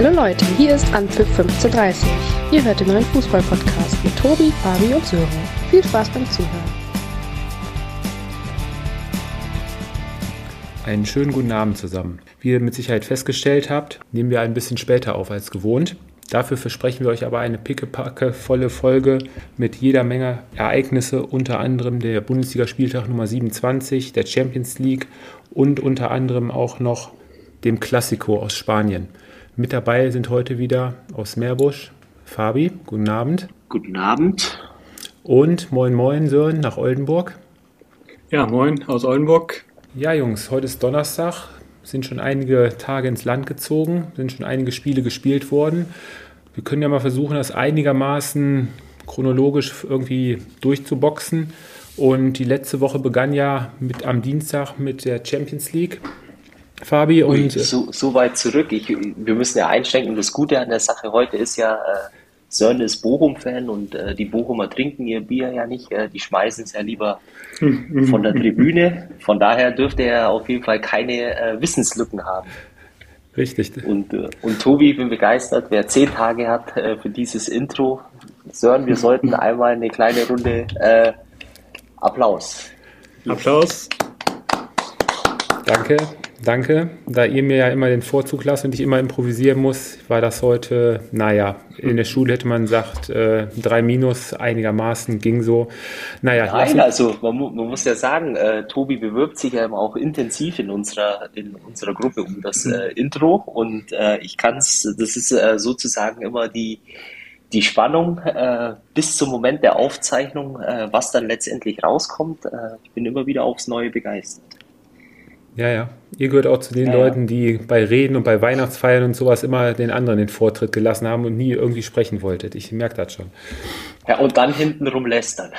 Hallo Leute, hier ist Anpfiff 1530. Ihr hört den neuen Fußball-Podcast mit Tobi, Fabi und Sören. Viel Spaß beim Zuhören. Einen schönen guten Abend zusammen. Wie ihr mit Sicherheit festgestellt habt, nehmen wir ein bisschen später auf als gewohnt. Dafür versprechen wir euch aber eine pickepacke volle Folge mit jeder Menge Ereignisse, unter anderem der Bundesligaspieltag Nummer 27, der Champions League und unter anderem auch noch dem Klassiko aus Spanien. Mit dabei sind heute wieder aus Meerbusch Fabi, guten Abend. Guten Abend. Und moin moin Sören nach Oldenburg. Ja, moin aus Oldenburg. Ja, Jungs, heute ist Donnerstag, sind schon einige Tage ins Land gezogen, sind schon einige Spiele gespielt worden. Wir können ja mal versuchen, das einigermaßen chronologisch irgendwie durchzuboxen. Und die letzte Woche begann ja mit, am Dienstag mit der Champions League. Fabi und. Ui, so, so, weit zurück. Ich, wir müssen ja einschränken. Das Gute an der Sache heute ist ja, äh, Sören ist Bochum-Fan und äh, die Bochumer trinken ihr Bier ja nicht. Äh, die schmeißen es ja lieber von der Tribüne. Von daher dürfte er auf jeden Fall keine äh, Wissenslücken haben. Richtig. Und, äh, und Tobi, bin begeistert, wer zehn Tage hat äh, für dieses Intro. Sören, wir sollten einmal eine kleine Runde äh, Applaus. Applaus. Danke. Danke. Da ihr mir ja immer den Vorzug lasst und ich immer improvisieren muss, war das heute, naja, in der Schule hätte man gesagt, äh, drei Minus einigermaßen ging so. Naja, Nein, also man, man, muss ja sagen, äh, Tobi bewirbt sich ja auch intensiv in unserer, in unserer Gruppe um das äh, Intro und äh, ich kann es, das ist äh, sozusagen immer die, die Spannung äh, bis zum Moment der Aufzeichnung, was dann letztendlich rauskommt. ich bin immer wieder aufs Neue begeistert. Ja, ja. Ihr gehört auch zu den ja, Leuten, die bei Reden und bei Weihnachtsfeiern und sowas immer den anderen den Vortritt gelassen haben und nie irgendwie sprechen wolltet. Ich merke das schon. Ja, und dann hintenrum lästern.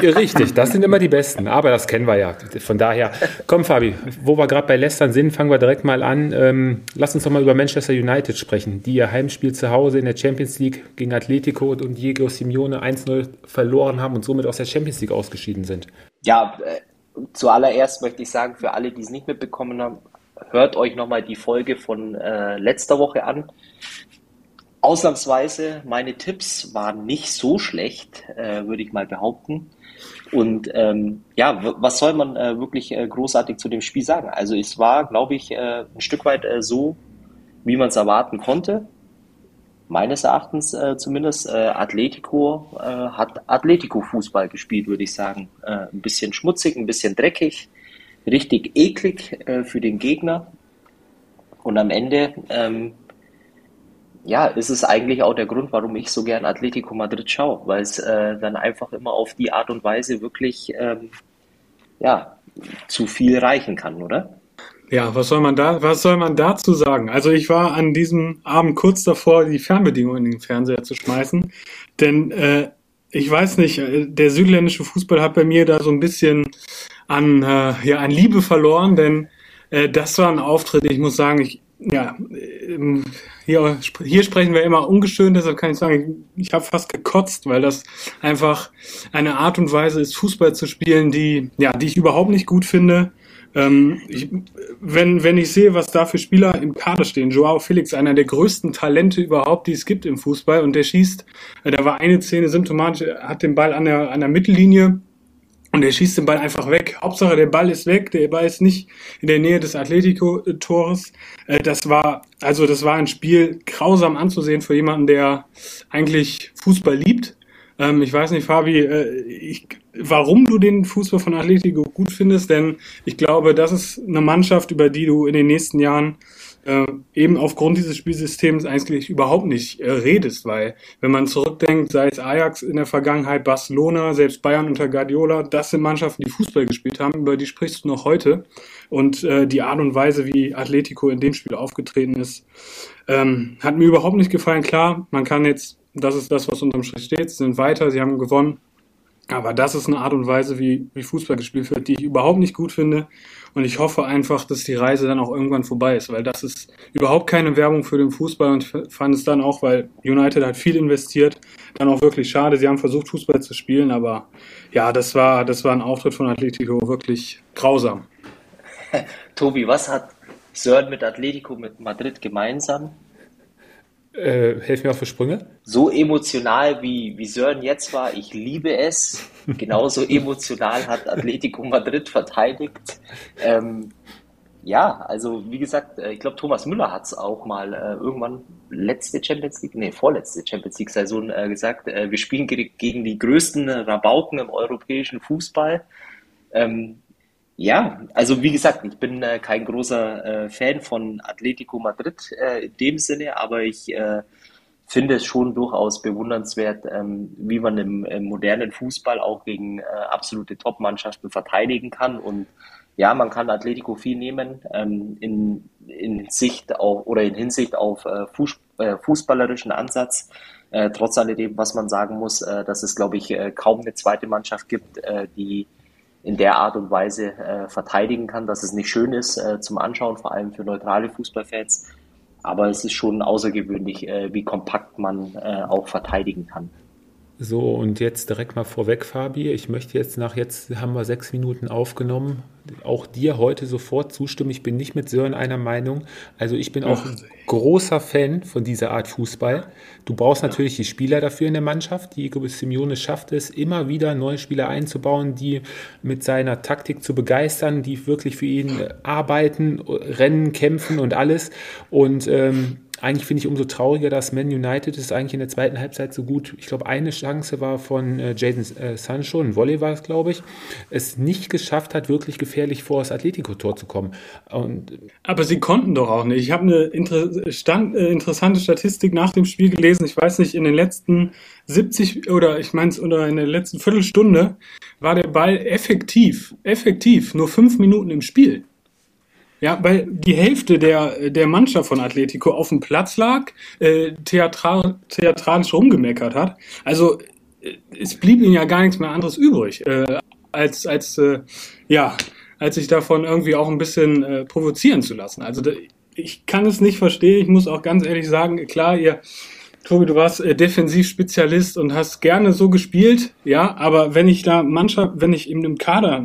Richtig, das sind immer die Besten, aber das kennen wir ja. Von daher, komm Fabi, wo wir gerade bei Lästern sind, fangen wir direkt mal an. Ähm, lass uns doch mal über Manchester United sprechen, die ihr Heimspiel zu Hause in der Champions League gegen Atletico und Diego Simeone 1-0 verloren haben und somit aus der Champions League ausgeschieden sind. Ja, äh, zuallererst möchte ich sagen, für alle, die es nicht mitbekommen haben, hört euch nochmal die Folge von äh, letzter Woche an. Ausnahmsweise, meine Tipps waren nicht so schlecht, äh, würde ich mal behaupten. Und ähm, ja, was soll man äh, wirklich äh, großartig zu dem Spiel sagen? Also es war, glaube ich, äh, ein Stück weit äh, so, wie man es erwarten konnte meines Erachtens äh, zumindest, äh, Atletico äh, hat Atletico-Fußball gespielt, würde ich sagen. Äh, ein bisschen schmutzig, ein bisschen dreckig, richtig eklig äh, für den Gegner. Und am Ende, ähm, ja, ist es eigentlich auch der Grund, warum ich so gern Atletico Madrid schaue, weil es äh, dann einfach immer auf die Art und Weise wirklich, ähm, ja, zu viel reichen kann, oder? Ja, was soll man da, was soll man dazu sagen? Also ich war an diesem Abend kurz davor, die Fernbedienung in den Fernseher zu schmeißen, denn äh, ich weiß nicht, äh, der südländische Fußball hat bei mir da so ein bisschen an, äh, ja, an Liebe verloren, denn äh, das war ein Auftritt, ich muss sagen, ich, ja, ähm, hier, hier sprechen wir immer ungeschönt, deshalb kann ich sagen, ich, ich habe fast gekotzt, weil das einfach eine Art und Weise ist, Fußball zu spielen, die, ja, die ich überhaupt nicht gut finde. Ähm, ich, wenn, wenn ich sehe, was da für Spieler im Kader stehen, Joao Felix, einer der größten Talente überhaupt, die es gibt im Fußball, und der schießt, äh, da war eine Szene symptomatisch, hat den Ball an der, an der Mittellinie und er schießt den Ball einfach weg. Hauptsache, der Ball ist weg, der Ball ist nicht in der Nähe des Atletico-Tores. Äh, das war, also das war ein Spiel grausam anzusehen für jemanden, der eigentlich Fußball liebt. Ähm, ich weiß nicht, Fabi, äh, ich warum du den Fußball von Atletico gut findest, denn ich glaube, das ist eine Mannschaft, über die du in den nächsten Jahren äh, eben aufgrund dieses Spielsystems eigentlich überhaupt nicht äh, redest, weil wenn man zurückdenkt, sei es Ajax in der Vergangenheit, Barcelona, selbst Bayern unter Guardiola, das sind Mannschaften, die Fußball gespielt haben, über die sprichst du noch heute und äh, die Art und Weise, wie Atletico in dem Spiel aufgetreten ist, ähm, hat mir überhaupt nicht gefallen. Klar, man kann jetzt, das ist das, was unterm Strich steht, sie sind weiter, sie haben gewonnen, aber das ist eine Art und Weise, wie, wie Fußball gespielt wird, die ich überhaupt nicht gut finde. Und ich hoffe einfach, dass die Reise dann auch irgendwann vorbei ist, weil das ist überhaupt keine Werbung für den Fußball. Und ich fand es dann auch, weil United hat viel investiert, dann auch wirklich schade. Sie haben versucht, Fußball zu spielen, aber ja, das war, das war ein Auftritt von Atletico wirklich grausam. Tobi, was hat Sören mit Atletico, mit Madrid gemeinsam? Äh, helf mir auf die Sprünge. So emotional wie, wie Sören jetzt war, ich liebe es. Genauso emotional hat Atletico Madrid verteidigt. Ähm, ja, also wie gesagt, äh, ich glaube, Thomas Müller hat es auch mal äh, irgendwann letzte Champions League, nee, vorletzte Champions League-Saison äh, gesagt, äh, wir spielen gegen die größten Rabauken im europäischen Fußball. Ähm, ja, also wie gesagt, ich bin äh, kein großer äh, Fan von Atletico Madrid äh, in dem Sinne, aber ich äh, finde es schon durchaus bewundernswert, ähm, wie man im, im, modernen Fußball auch gegen äh, absolute Top-Mannschaften verteidigen kann. Und ja, man kann Atletico viel nehmen ähm, in, in Sicht auf oder in Hinsicht auf äh, Fuß, fußballerischen Ansatz. trotz alledem, was man sagen muss, dass es, glaube ich, kaum eine zweite Mannschaft gibt, die in der Art und Weise äh, verteidigen kann, dass es nicht schön ist äh, zum Anschauen, vor allem für neutrale Fußballfans. Aber es ist schon außergewöhnlich, äh, wie kompakt man äh, auch verteidigen kann. So, und jetzt direkt mal vorweg, Fabi. Ich möchte jetzt nach jetzt haben wir sechs Minuten aufgenommen, auch dir heute sofort zustimmen. Ich bin nicht mit Sören einer Meinung. Also ich bin auch ein großer Fan von dieser Art Fußball. Du brauchst natürlich die Spieler dafür in der Mannschaft. Die Simeone schafft es, immer wieder neue Spieler einzubauen, die mit seiner Taktik zu begeistern, die wirklich für ihn arbeiten, rennen, kämpfen und alles. Und ähm, eigentlich finde ich umso trauriger, dass Man United es eigentlich in der zweiten Halbzeit so gut, ich glaube, eine Chance war von äh, Jason äh, Sancho, ein Volley war es, glaube ich, es nicht geschafft hat, wirklich gefährlich vor das Atletico-Tor zu kommen. Und, Aber sie konnten doch auch nicht. Ich habe eine inter stand, äh, interessante Statistik nach dem Spiel gelesen. Ich weiß nicht, in den letzten 70 oder ich meine es oder in der letzten Viertelstunde war der Ball effektiv, effektiv nur fünf Minuten im Spiel. Ja, weil die Hälfte der, der Mannschaft von Atletico auf dem Platz lag, äh, theatral, theatralisch rumgemeckert hat. Also äh, es blieb ihnen ja gar nichts mehr anderes übrig, äh, als, als, äh, ja, als sich davon irgendwie auch ein bisschen äh, provozieren zu lassen. Also ich kann es nicht verstehen. Ich muss auch ganz ehrlich sagen, klar, ihr Tobi, du warst äh, Defensivspezialist und hast gerne so gespielt, ja, aber wenn ich da Mannschaft, wenn ich in einem Kader,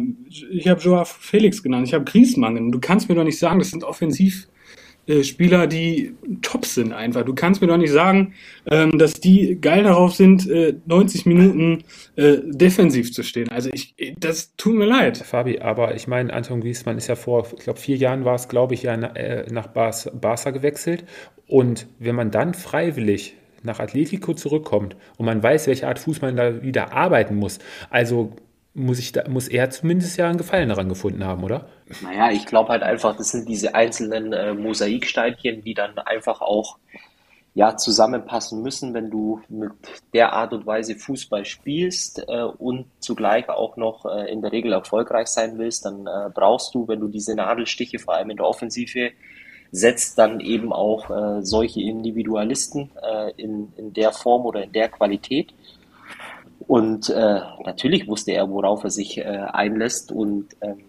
ich habe Joao Felix genannt, ich habe Griesmann, du kannst mir doch nicht sagen, das sind Offensivspieler, äh, die top sind einfach. Du kannst mir doch nicht sagen, ähm, dass die geil darauf sind, äh, 90 Minuten äh, defensiv zu stehen. Also ich, das tut mir leid. Fabi, aber ich meine, Anton Griesmann ist ja vor, ich glaube, vier Jahren war es, glaube ich, ja äh, nach Barca gewechselt. Und wenn man dann freiwillig nach Atletico zurückkommt und man weiß, welche Art Fußball da wieder arbeiten muss, also muss, ich da, muss er zumindest ja einen Gefallen daran gefunden haben, oder? Naja, ich glaube halt einfach, das sind diese einzelnen äh, Mosaiksteinchen, die dann einfach auch ja, zusammenpassen müssen, wenn du mit der Art und Weise Fußball spielst äh, und zugleich auch noch äh, in der Regel erfolgreich sein willst, dann äh, brauchst du, wenn du diese Nadelstiche vor allem in der Offensive setzt dann eben auch äh, solche Individualisten äh, in, in der Form oder in der Qualität. Und äh, natürlich wusste er, worauf er sich äh, einlässt. Und ähm,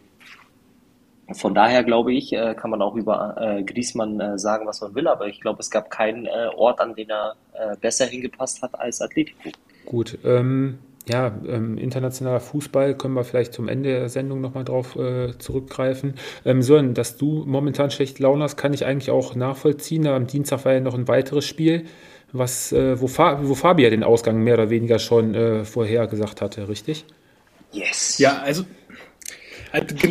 von daher glaube ich, äh, kann man auch über äh, Griesmann äh, sagen, was man will, aber ich glaube, es gab keinen äh, Ort, an den er äh, besser hingepasst hat als Atletico. Gut, ähm, ja, ähm, internationaler Fußball können wir vielleicht zum Ende der Sendung nochmal drauf äh, zurückgreifen. Ähm, Sören, dass du momentan schlecht Laune hast, kann ich eigentlich auch nachvollziehen. Am Dienstag war ja noch ein weiteres Spiel, was, äh, wo, Fa wo Fabia den Ausgang mehr oder weniger schon äh, vorher gesagt hatte, richtig? Yes. Ja, also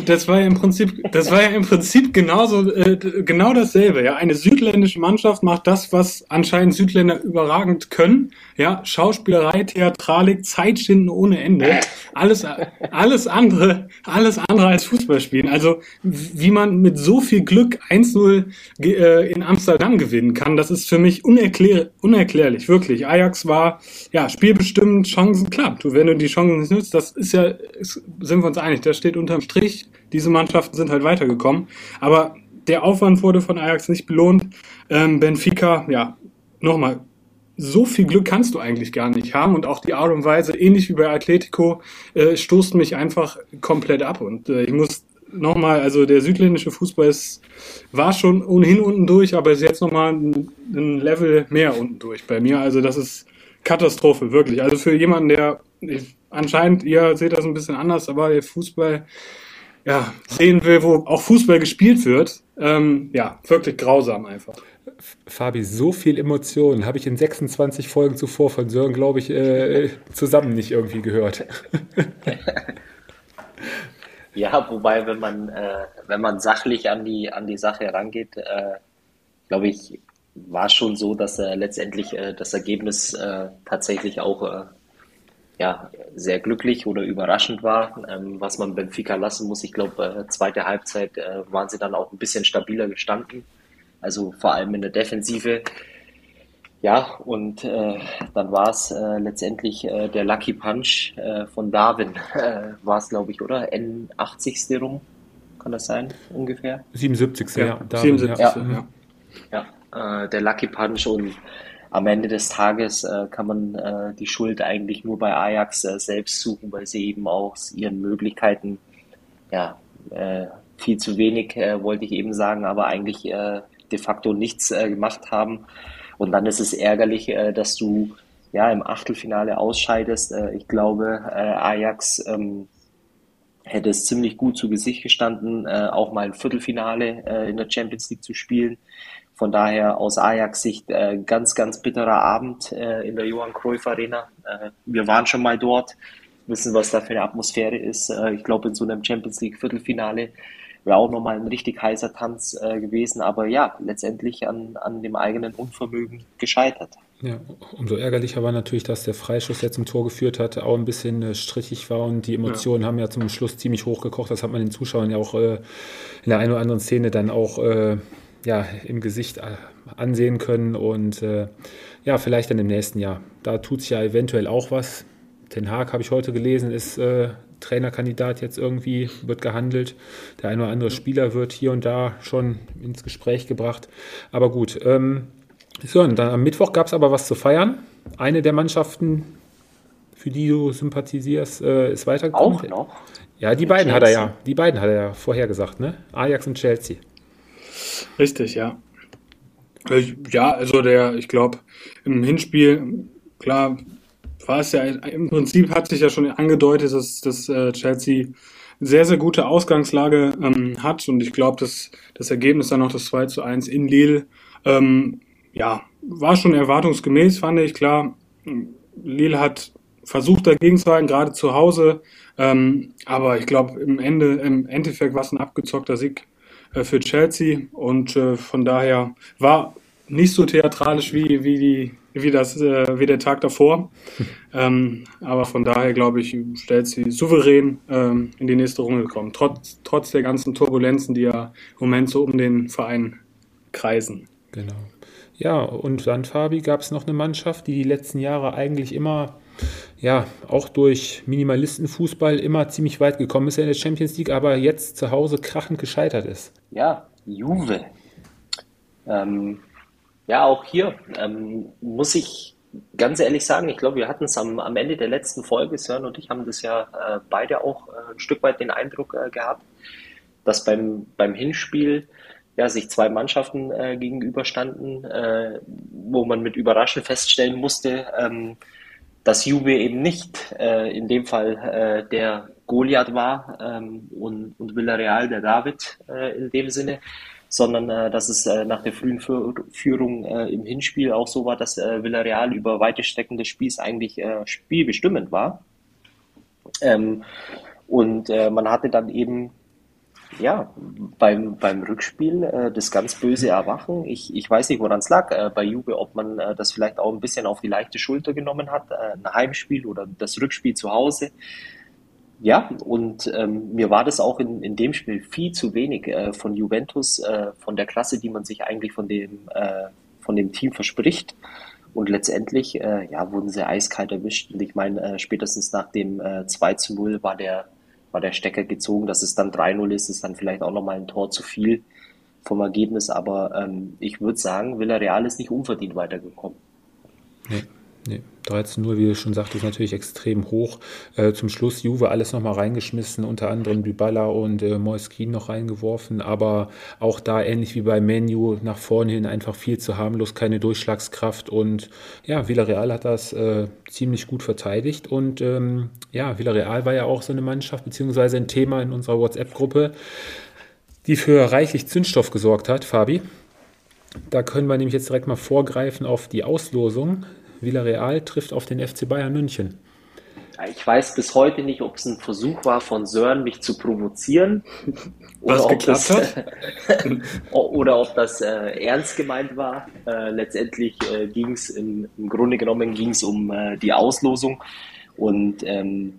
das war ja im Prinzip, das war ja im Prinzip genauso, äh, genau dasselbe. Ja, eine südländische Mannschaft macht das, was anscheinend Südländer überragend können. Ja, Schauspielerei, Theatralik, Zeitschinden ohne Ende. Alles, alles andere, alles andere als Fußball spielen. Also, wie man mit so viel Glück 1-0 äh, in Amsterdam gewinnen kann, das ist für mich unerklär, unerklärlich, wirklich. Ajax war, ja, spielbestimmt, Chancen klappt. Wenn du die Chancen nicht nutzt, das ist ja, sind wir uns einig, das steht unterm Strich, diese Mannschaften sind halt weitergekommen. Aber der Aufwand wurde von Ajax nicht belohnt. Ähm, Benfica, ja, nochmal, so viel Glück kannst du eigentlich gar nicht haben. Und auch die Art und Weise, ähnlich wie bei Atletico, äh, stoßt mich einfach komplett ab. Und äh, ich muss nochmal, also der südländische Fußball ist, war schon ohnehin unten durch, aber ist jetzt nochmal ein, ein Level mehr unten durch bei mir. Also das ist Katastrophe, wirklich. Also für jemanden, der ich, anscheinend, ihr seht das ein bisschen anders, aber der Fußball ja, sehen will, wo auch Fußball gespielt wird, ähm, ja, wirklich grausam einfach. Fabi, so viel Emotionen habe ich in 26 Folgen zuvor von Sören, glaube ich, äh, zusammen nicht irgendwie gehört. ja, wobei, wenn man, äh, wenn man sachlich an die, an die Sache herangeht, äh, glaube ich, war schon so, dass äh, letztendlich äh, das Ergebnis äh, tatsächlich auch äh, ja, sehr glücklich oder überraschend war, ähm, was man Benfica lassen muss. Ich glaube, zweite Halbzeit waren sie dann auch ein bisschen stabiler gestanden, also vor allem in der Defensive. Ja, und äh, dann war es äh, letztendlich äh, der Lucky Punch äh, von Darwin, äh, war es, glaube ich, oder? N80. rum, kann das sein, ungefähr? 77. Ja, ja Darwin, 77. Ja, ja. ja äh, der Lucky Punch und am Ende des Tages äh, kann man äh, die Schuld eigentlich nur bei Ajax äh, selbst suchen, weil sie eben auch ihren Möglichkeiten, ja, äh, viel zu wenig, äh, wollte ich eben sagen, aber eigentlich äh, de facto nichts gemacht haben. Und dann ist es ärgerlich, dass du ja im Achtelfinale ausscheidest. ich glaube, Ajax ähm, hätte es ziemlich gut zu Gesicht gestanden, auch mal ein Viertelfinale in der Champions League zu spielen. Von daher aus Ajax-Sicht äh, ganz, ganz bitterer Abend äh, in der Johann Cruyff Arena. Äh, wir waren schon mal dort, wissen, was da für eine Atmosphäre ist. Äh, ich glaube, in so einem Champions League Viertelfinale wäre auch nochmal ein richtig heißer Tanz äh, gewesen. Aber ja, letztendlich an, an dem eigenen Unvermögen gescheitert. Ja, umso ärgerlicher war natürlich, dass der Freischuss, der zum Tor geführt hat, auch ein bisschen äh, strittig war und die Emotionen ja. haben ja zum Schluss ziemlich hochgekocht. Das hat man den Zuschauern ja auch äh, in der einen oder anderen Szene dann auch äh, ja, im Gesicht äh, ansehen können und äh, ja, vielleicht dann im nächsten Jahr. Da tut sich ja eventuell auch was. Ten Haag, habe ich heute gelesen, ist Trainerkandidat jetzt irgendwie, wird gehandelt. Der ein oder andere Spieler wird hier und da schon ins Gespräch gebracht. Aber gut, ähm, so, und dann am Mittwoch gab es aber was zu feiern. Eine der Mannschaften, für die du sympathisierst, äh, ist weitergekommen. Auch noch? Ja, die beiden Chelsea. hat er ja, die beiden hat er ja vorher gesagt, ne? Ajax und Chelsea. Richtig, ja. Ja, also der, ich glaube, im Hinspiel, klar, war es ja, im Prinzip hat sich ja schon angedeutet, dass, dass äh, Chelsea sehr, sehr gute Ausgangslage ähm, hat. Und ich glaube, dass das Ergebnis dann noch das 2 zu 1 in Lille, ähm, ja, war schon erwartungsgemäß, fand ich, klar. Lille hat versucht dagegen zu halten, gerade zu Hause, ähm, aber ich glaube, im Ende, im Endeffekt war es ein abgezockter Sieg äh, für Chelsea. Und äh, von daher war nicht so theatralisch wie, wie, die, wie, das, äh, wie der Tag davor. ähm, aber von daher glaube ich, stellt sie souverän ähm, in die nächste Runde gekommen, trotz, trotz der ganzen Turbulenzen, die ja im Moment so um den Verein kreisen. Genau. Ja, und dann, Fabi, gab es noch eine Mannschaft, die die letzten Jahre eigentlich immer ja, auch durch Minimalistenfußball immer ziemlich weit gekommen ist in der Champions League, aber jetzt zu Hause krachend gescheitert ist. Ja, Juve. Ähm, ja, auch hier ähm, muss ich ganz ehrlich sagen, ich glaube, wir hatten es am, am Ende der letzten Folge, Sören und ich haben das ja äh, beide auch äh, ein Stück weit den Eindruck äh, gehabt, dass beim, beim Hinspiel ja, sich zwei Mannschaften äh, gegenüberstanden, äh, wo man mit Überraschen feststellen musste, ähm, dass Juve eben nicht äh, in dem Fall der Goliath war ähm, und, und Villarreal der David in dem Sinne, sondern äh, dass es äh, nach der frühen Führung äh, im Hinspiel auch so war, dass äh, Villarreal über weite Strecken des Spiels eigentlich äh, spielbestimmend war. Ähm, und äh, man hatte dann eben ja, beim, beim Rückspiel äh, das ganz böse Erwachen. Ich, ich weiß nicht, woran es lag äh, bei Juve, ob man äh, das vielleicht auch ein bisschen auf die leichte Schulter genommen hat, äh, ein Heimspiel oder das Rückspiel zu Hause. Ja, und ähm, mir war das auch in, in dem Spiel viel zu wenig äh, von Juventus, äh, von der Klasse, die man sich eigentlich von dem, äh, von dem Team verspricht. Und letztendlich äh, ja, wurden sie eiskalt erwischt. Und ich meine, äh, spätestens nach dem äh, 2 zu 0 war der war der Stecker gezogen. Dass es dann 3-0 ist, ist dann vielleicht auch nochmal ein Tor zu viel vom Ergebnis. Aber ähm, ich würde sagen, Villarreal ist nicht unverdient weitergekommen. Nee. Nee, 13-0, wie du schon sagtest, natürlich extrem hoch. Äh, zum Schluss Juve alles nochmal reingeschmissen, unter anderem Dybala und äh, Moiskin noch reingeworfen, aber auch da ähnlich wie bei Menu nach vorne hin einfach viel zu harmlos, keine Durchschlagskraft und ja, Villarreal hat das äh, ziemlich gut verteidigt und ähm, ja, Villarreal war ja auch so eine Mannschaft, beziehungsweise ein Thema in unserer WhatsApp-Gruppe die für reichlich Zündstoff gesorgt hat, Fabi. Da können wir nämlich jetzt direkt mal vorgreifen auf die Auslosung. Villarreal trifft auf den FC Bayern München. Ich weiß bis heute nicht, ob es ein Versuch war von Sören, mich zu provozieren. Was oder, ob geklappt das, hat? oder ob das äh, ernst gemeint war. Äh, letztendlich äh, ging es im, Grunde genommen ging's um äh, die Auslosung. Und ähm,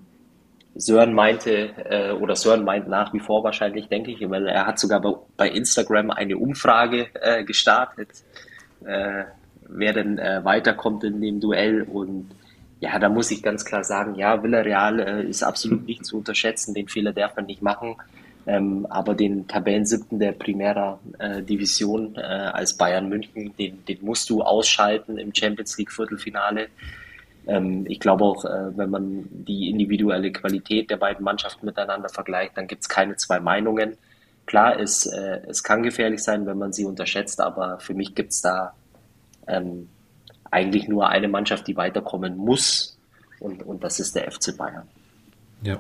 Sören meinte, äh, oder Sören meint nach wie vor wahrscheinlich, denke ich, weil er hat sogar bei, bei Instagram eine Umfrage äh, gestartet, wer denn äh, weiterkommt in dem Duell. Und ja, da muss ich ganz klar sagen, ja, Villarreal äh, ist absolut nicht zu unterschätzen, den Fehler darf man nicht machen. Ähm, aber den Tabellensiebten der Primera äh, Division äh, als Bayern München, den, den musst du ausschalten im Champions League Viertelfinale. Ähm, ich glaube auch, äh, wenn man die individuelle Qualität der beiden Mannschaften miteinander vergleicht, dann gibt es keine zwei Meinungen. Klar, es, äh, es kann gefährlich sein, wenn man sie unterschätzt, aber für mich gibt es da ähm, eigentlich nur eine Mannschaft, die weiterkommen muss und, und das ist der FC Bayern. Ja.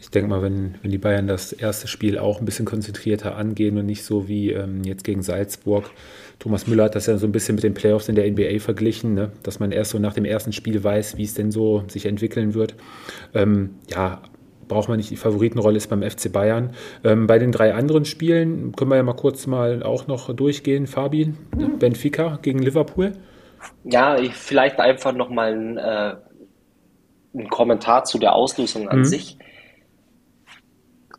Ich denke mal, wenn, wenn die Bayern das erste Spiel auch ein bisschen konzentrierter angehen und nicht so wie ähm, jetzt gegen Salzburg. Thomas Müller hat das ja so ein bisschen mit den Playoffs in der NBA verglichen, ne? dass man erst so nach dem ersten Spiel weiß, wie es denn so sich entwickeln wird. Ähm, ja, braucht man nicht, die Favoritenrolle ist beim FC Bayern. Ähm, bei den drei anderen Spielen können wir ja mal kurz mal auch noch durchgehen. Fabi, Benfica gegen Liverpool. Ja, ich, vielleicht einfach nochmal ein, äh, ein Kommentar zu der Auslosung an Mhm. sich.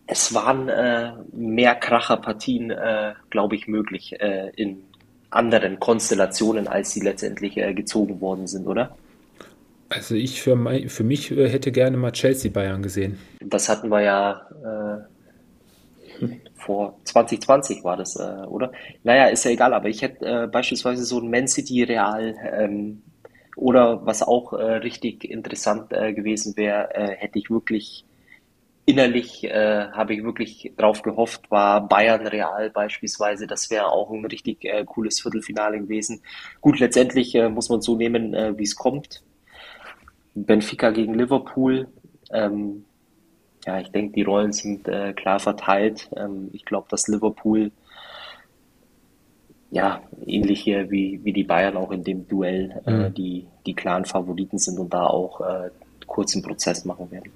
Es waren äh, mehr Kracherpartien, äh, glaube ich, möglich äh, in anderen Konstellationen, als sie letztendlich äh, gezogen worden sind, oder? Also ich für, mein, für mich äh, hätte gerne mal Chelsea Bayern gesehen. Das hatten wir ja äh, vor 2020 war das, äh, oder? Naja, ist ja egal, aber ich hätte äh, beispielsweise so ein Man City Real ähm, oder was auch äh, richtig interessant äh, gewesen wäre, hätte ich wirklich innerlich, habe ich wirklich drauf gehofft, war Bayern Real beispielsweise, das wäre auch ein richtig cooles Viertelfinale gewesen. Gut, letztendlich muss man so nehmen, wie es kommt. Benfica gegen Liverpool. Ähm, ja, ich denke, die Rollen sind äh, klar verteilt. Ähm, ich glaube, dass Liverpool ja ähnlich hier wie, wie die Bayern auch in dem Duell äh, Mhm. die, die klaren Favoriten sind und da auch äh, kurzen Prozess machen werden.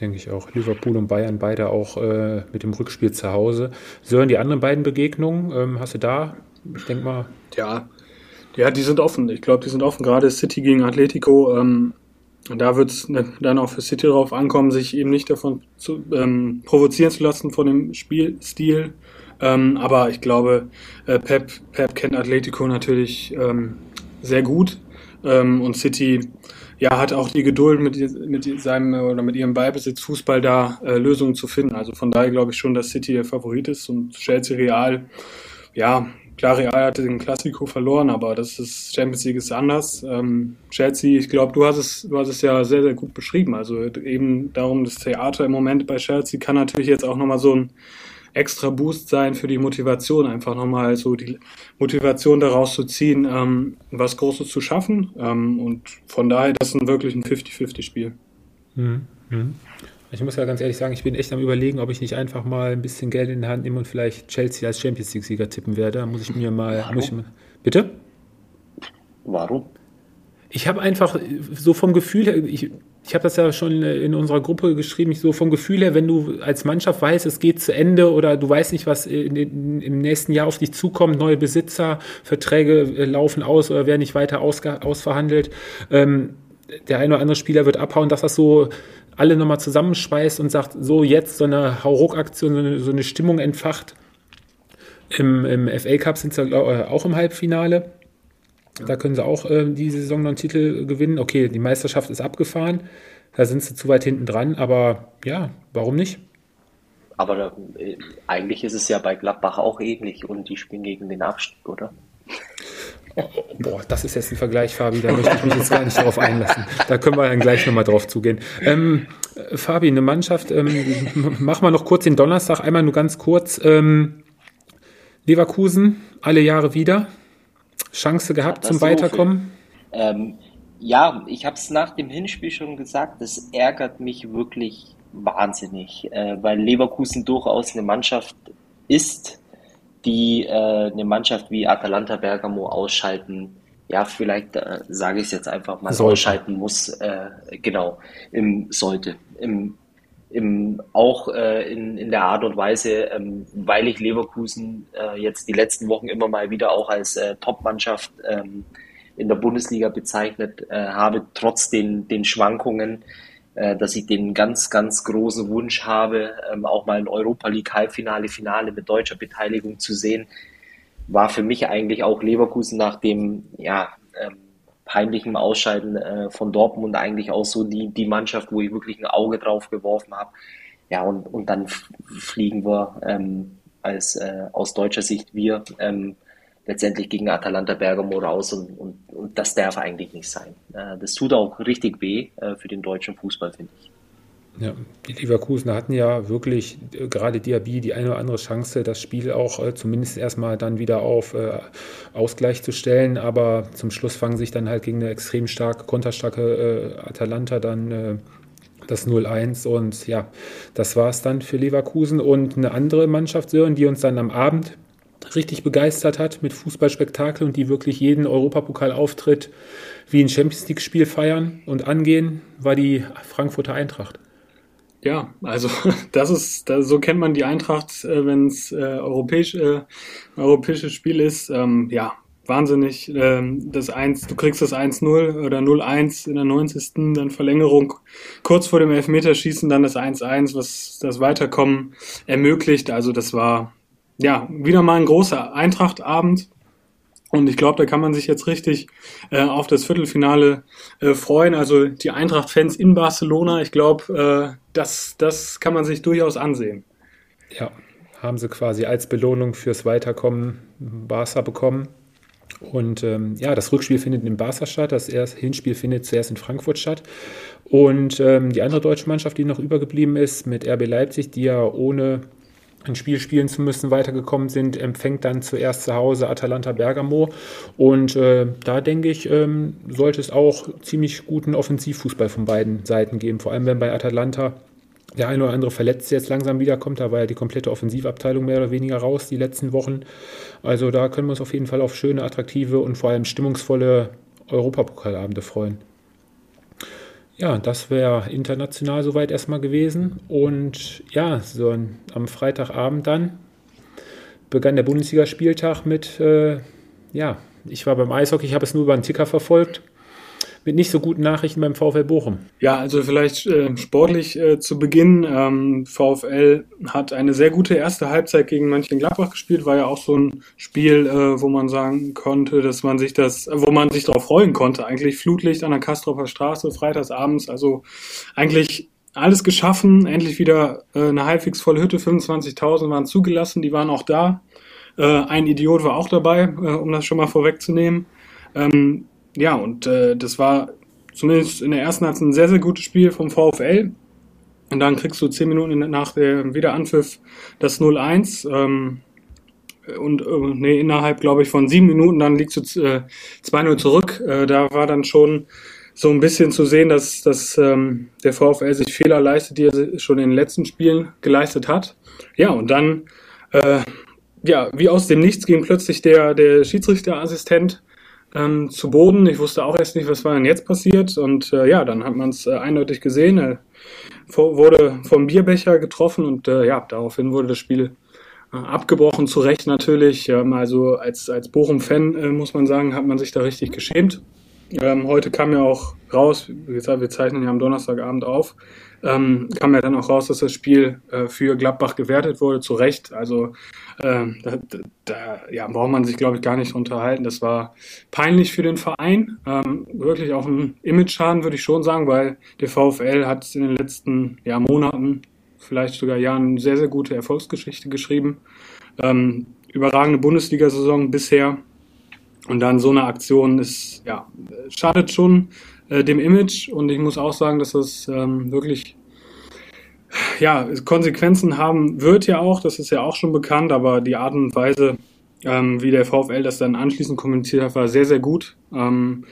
Denke ich auch. Liverpool und Bayern beide auch äh, mit dem Rückspiel zu Hause. Sören, die anderen beiden Begegnungen, ähm, hast du da, ich denke mal, Ja, ja, die sind offen. Ich glaube, die sind offen. Gerade City gegen Atletico. Ähm, da wird es dann auch für City darauf ankommen, sich eben nicht davon zu, ähm, provozieren zu lassen von dem Spielstil. Ähm, aber ich glaube, äh, Pep, Pep kennt Atletico natürlich ähm, sehr gut. Ähm, und City ja, hat auch die Geduld, mit, mit seinem oder mit ihrem Ballbesitz Fußball da äh, Lösungen zu finden. Also von daher glaube ich schon, dass City der Favorit ist und Chelsea Real ja, klar, Real hatte den Klassiko verloren, aber das ist Champions League ist anders. Ähm, Chelsea, ich glaube, du hast es, du hast es ja sehr, sehr gut beschrieben. Also eben darum, das Theater im Moment bei Chelsea kann natürlich jetzt auch nochmal so ein extra Boost sein für die Motivation, einfach nochmal so die Motivation daraus zu ziehen, ähm, was Großes zu schaffen. Ähm, und von daher, das ist ein wirklich ein 50-50-Spiel. Mhm. Ich muss ja ganz ehrlich sagen, ich bin echt am überlegen, ob ich nicht einfach mal ein bisschen Geld in die Hand nehme und vielleicht Chelsea als Champions League-Sieger tippen werde. Da muss ich mir mal. Warum? Muss ich mal bitte? Warum? Ich habe einfach so vom Gefühl her, ich, ich habe das ja schon in unserer Gruppe geschrieben, ich so vom Gefühl her, wenn du als Mannschaft weißt, es geht zu Ende oder du weißt nicht, was in, in, im nächsten Jahr auf dich zukommt, neue Besitzer, Verträge äh, laufen aus oder werden nicht weiter ausge, ausverhandelt, ähm, der eine oder andere Spieler wird abhauen, dass das so alle nochmal zusammenschweißt und sagt, so jetzt so eine Hauruck-Aktion, so eine, so eine Stimmung entfacht. Im, im FA Cup sind sie äh, auch im Halbfinale. Da können sie auch äh, die Saison noch einen Titel gewinnen. Okay, die Meisterschaft ist abgefahren. Da sind sie zu weit hinten dran. Aber ja, warum nicht? Aber äh, eigentlich ist es ja bei Gladbach auch ähnlich und die spielen gegen den Abstieg, oder? Boah, das ist jetzt ein Vergleich, Fabi. Da möchte ich mich jetzt gar nicht darauf einlassen. Da können wir dann gleich nochmal drauf zugehen. Ähm, äh, Fabi, eine Mannschaft, ähm, m- mach mal noch kurz den Donnerstag, einmal nur ganz kurz. Ähm, Leverkusen, alle Jahre wieder. Chance gehabt zum Katastrophe. Weiterkommen. Ähm, ja, ich habe es nach dem Hinspiel schon gesagt, das ärgert mich wirklich wahnsinnig, äh, weil Leverkusen durchaus eine Mannschaft ist, die äh, eine Mannschaft wie Atalanta Bergamo ausschalten, ja, vielleicht äh, sage ich es jetzt einfach mal, sollte. ausschalten muss, äh, genau, im, sollte. Im, im, auch äh, in, in der Art und Weise, ähm, weil ich Leverkusen äh, jetzt die letzten Wochen immer mal wieder auch als äh, Top-Mannschaft ähm, in der Bundesliga bezeichnet äh, habe, trotz den, den Schwankungen, dass ich den ganz, ganz großen Wunsch habe, ähm, auch mal ein Europa League Halbfinale, Finale mit deutscher Beteiligung zu sehen, war für mich eigentlich auch Leverkusen nach dem ja, ähm, peinlichen Ausscheiden äh, von Dortmund eigentlich auch so die, die Mannschaft, wo ich wirklich ein Auge drauf geworfen habe. Ja, und, und dann fliegen wir ähm, als äh, aus deutscher Sicht wir ähm, letztendlich gegen Atalanta Bergamo raus und, und, und das darf eigentlich nicht sein. Äh, das tut auch richtig weh äh, für den deutschen Fußball, finde ich. Ja, die Leverkusen hatten ja wirklich äh, gerade Diaby die eine oder andere Chance, das Spiel auch zumindest erstmal dann wieder auf Ausgleich zu stellen, aber zum Schluss fangen sich dann halt gegen eine extrem starke, konterstarke Atalanta dann das 0-1 und ja, das war es dann für Leverkusen und eine andere Mannschaft, Sören, die uns dann am Abend richtig begeistert hat mit Fußballspektakel und die wirklich jeden Europapokalauftritt wie ein Champions League-Spiel feiern und angehen, war die Frankfurter Eintracht. Ja, also das ist, das, so kennt man die Eintracht, äh, wenn es äh, europäisch, äh, europäisches Spiel ist. Ähm, ja, wahnsinnig. Ähm, das 1, du kriegst das 1-0 oder 0-1 in der 90. dann Verlängerung kurz vor dem Elfmeterschießen, dann das 1-1, was das Weiterkommen ermöglicht. Also das war ja wieder mal ein großer Eintrachtabend. Und ich glaube, da kann man sich jetzt richtig äh, auf das Viertelfinale äh, freuen. Also die Eintracht-Fans in Barcelona, ich glaube, äh, das, das kann man sich durchaus ansehen. Ja, haben sie quasi als Belohnung fürs Weiterkommen Barca bekommen. Und ähm, ja, das Rückspiel findet in Barca statt, das erste Hinspiel findet zuerst in Frankfurt statt. Und ähm, die andere deutsche Mannschaft, die noch übergeblieben ist, mit RB Leipzig, die ja ohne ein Spiel spielen zu müssen, weitergekommen sind, empfängt dann zuerst zu Hause Atalanta Bergamo. Und äh, da denke ich, ähm, sollte es auch ziemlich guten Offensivfußball von beiden Seiten geben. Vor allem, wenn bei Atalanta der eine oder andere Verletzte jetzt langsam wiederkommt. Da war ja die komplette Offensivabteilung mehr oder weniger raus die letzten Wochen. Also da können wir uns auf jeden Fall auf schöne, attraktive und vor allem stimmungsvolle Europapokalabende freuen. Ja, das wäre international soweit erstmal gewesen. Und ja, so am Freitagabend dann begann der Bundesligaspieltag mit, äh, ja, ich war beim Eishockey, ich habe es nur über den Ticker verfolgt mit nicht so guten Nachrichten beim VfL Bochum. Ja, also vielleicht äh, sportlich äh, zu Beginn. Ähm, VfL hat eine sehr gute erste Halbzeit gegen Mönchengladbach gespielt. War ja auch so ein Spiel, äh, wo man sagen konnte, dass man sich das, wo man sich darauf freuen konnte. Eigentlich Flutlicht an der Kastropfer Straße, freitagsabends. Also eigentlich alles geschaffen. Endlich wieder äh, eine halbwegs volle Hütte. 25.000 waren zugelassen. Die waren auch da. Äh, ein Idiot war auch dabei, äh, um das schon mal vorwegzunehmen. Ähm, ja, und äh, das war zumindest in der ersten Halbzeit ein sehr, sehr gutes Spiel vom VfL. Und dann kriegst du zehn Minuten nach der Wiederanpfiff das 0-1. Ähm, und äh, nee, innerhalb, glaube ich, von sieben Minuten dann liegst du äh, 2-0 zurück. Äh, da war dann schon so ein bisschen zu sehen, dass, dass ähm, der VfL sich Fehler leistet, die er schon in den letzten Spielen geleistet hat. Ja, und dann, äh, ja, wie aus dem Nichts ging plötzlich der, der Schiedsrichterassistent ähm, zu Boden. Ich wusste auch erst nicht, was war denn jetzt passiert. Und äh, ja, dann hat man es äh, eindeutig gesehen. Er wurde vom Bierbecher getroffen und äh, ja, daraufhin wurde das Spiel äh, abgebrochen. Zu Recht natürlich. Ähm, also als, als Bochum-Fan äh, muss man sagen, hat man sich da richtig geschämt. Ähm, heute kam ja auch raus, wie gesagt, wir zeichnen ja am Donnerstagabend auf, ähm, kam ja dann auch raus, dass das Spiel äh, für Gladbach gewertet wurde, zu Recht. Also äh, da, da ja, braucht man sich, glaube ich, gar nicht unterhalten. Das war peinlich für den Verein. Ähm, wirklich auch ein Image-Schaden, würde ich schon sagen, weil der VfL hat in den letzten ja, Monaten, vielleicht sogar Jahren, eine sehr, sehr gute Erfolgsgeschichte geschrieben. Ähm, überragende Bundesliga-Saison bisher. Und dann so eine Aktion ist, ja, schadet schon äh, dem Image. Und ich muss auch sagen, dass das ähm, wirklich ja, Konsequenzen haben wird ja auch, das ist ja auch schon bekannt, aber die Art und Weise, ähm, wie der VfL das dann anschließend kommentiert hat, war sehr, sehr gut. Ähm,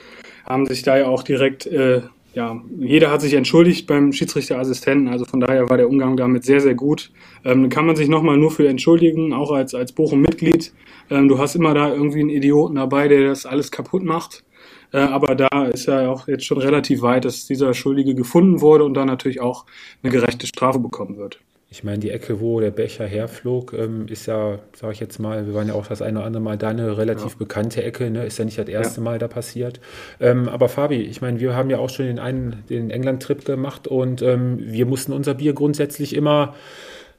haben sich da ja auch direkt äh, ja, jeder hat sich entschuldigt beim Schiedsrichterassistenten, also von daher war der Umgang damit sehr, sehr gut. Ähm, kann man sich nochmal nur für entschuldigen, auch als, als Bochum-Mitglied. Ähm, du hast immer da irgendwie einen Idioten dabei, der das alles kaputt macht. Äh, aber da ist ja auch jetzt schon relativ weit, dass dieser Schuldige gefunden wurde und dann natürlich auch eine gerechte Strafe bekommen wird. Ich meine, die Ecke, wo der Becher herflog, ähm, ist ja, sage ich jetzt mal, wir waren ja auch das eine oder andere Mal da eine relativ ja. bekannte Ecke, ne? ist ja nicht das erste ja. Mal da passiert. Ähm, aber Fabi, ich meine, wir haben ja auch schon den einen, den England-Trip gemacht und ähm, wir mussten unser Bier grundsätzlich immer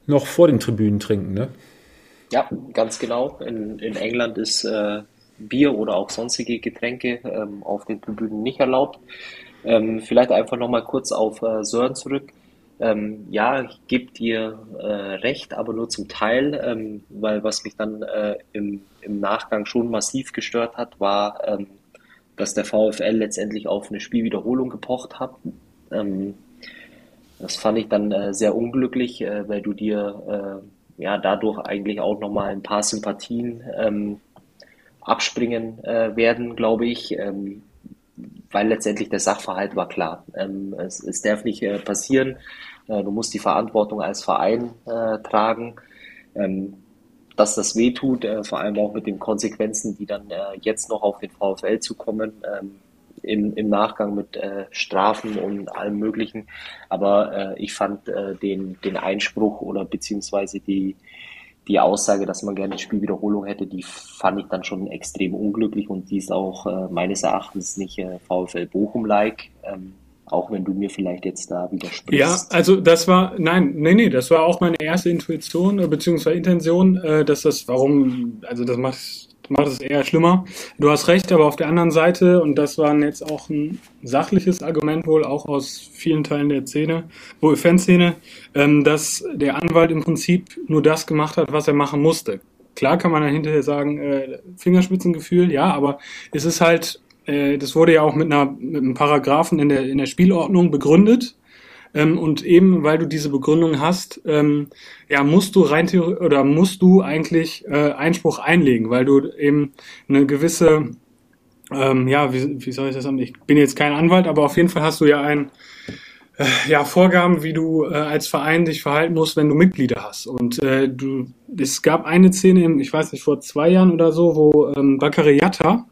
noch vor den Tribünen trinken, ne? Ja, ganz genau. In, in England ist äh, Bier oder auch sonstige Getränke ähm, auf den Tribünen nicht erlaubt. Ähm, vielleicht einfach nochmal kurz auf äh, Sören zurück. Ähm, ja, ich gebe dir äh, recht, aber nur zum Teil, ähm, weil was mich dann äh, im, im Nachgang schon massiv gestört hat, war, ähm, dass der VfL letztendlich auf eine Spielwiederholung gepocht hat. Ähm, das fand ich dann äh, sehr unglücklich, äh, weil du dir äh, ja dadurch eigentlich auch nochmal ein paar Sympathien ähm, abspringen äh, werden, glaube ich. Ähm, weil letztendlich der Sachverhalt war klar. Ähm, es, es darf nicht äh, passieren. Äh, du musst die Verantwortung als Verein äh, tragen. Ähm, dass das wehtut, äh, vor allem auch mit den Konsequenzen, die dann äh, jetzt noch auf den VfL zukommen, ähm, im, im Nachgang mit äh, Strafen und allem Möglichen. Aber ich fand den, den Einspruch oder beziehungsweise die, die Aussage, dass man gerne Spielwiederholung hätte, die fand ich dann schon extrem unglücklich und die ist auch äh, meines Erachtens nicht äh, VfL Bochum-like. Ähm, auch wenn du mir vielleicht jetzt da widersprichst. Ja, also das war, nein, nee, nee, das war auch meine erste Intuition, äh, beziehungsweise Intention, äh, dass das, warum, also das macht macht es eher schlimmer. Du hast recht, aber auf der anderen Seite, und das war jetzt auch ein sachliches Argument wohl, auch aus vielen Teilen der Szene, wohl Fanszene, ähm, dass der Anwalt im Prinzip nur das gemacht hat, was er machen musste. Klar kann man dann hinterher sagen, äh, Fingerspitzengefühl, ja, aber es ist halt, äh, das wurde ja auch mit, einer, mit einem Paragraphen in der, in der Spielordnung begründet, und eben, weil du diese Begründung hast, ähm, ja, musst du rein oder musst du eigentlich äh, Einspruch einlegen, weil du eben eine gewisse, ähm, ja, wie, wie soll ich das sagen? Ich bin jetzt kein Anwalt, aber auf jeden Fall hast du ja ein, äh, ja, Vorgaben, wie du äh, als Verein dich verhalten musst, wenn du Mitglieder hast. Und äh, du, es gab eine Szene, im, ich weiß nicht, vor zwei Jahren oder so, wo ähm, Bakary Yatta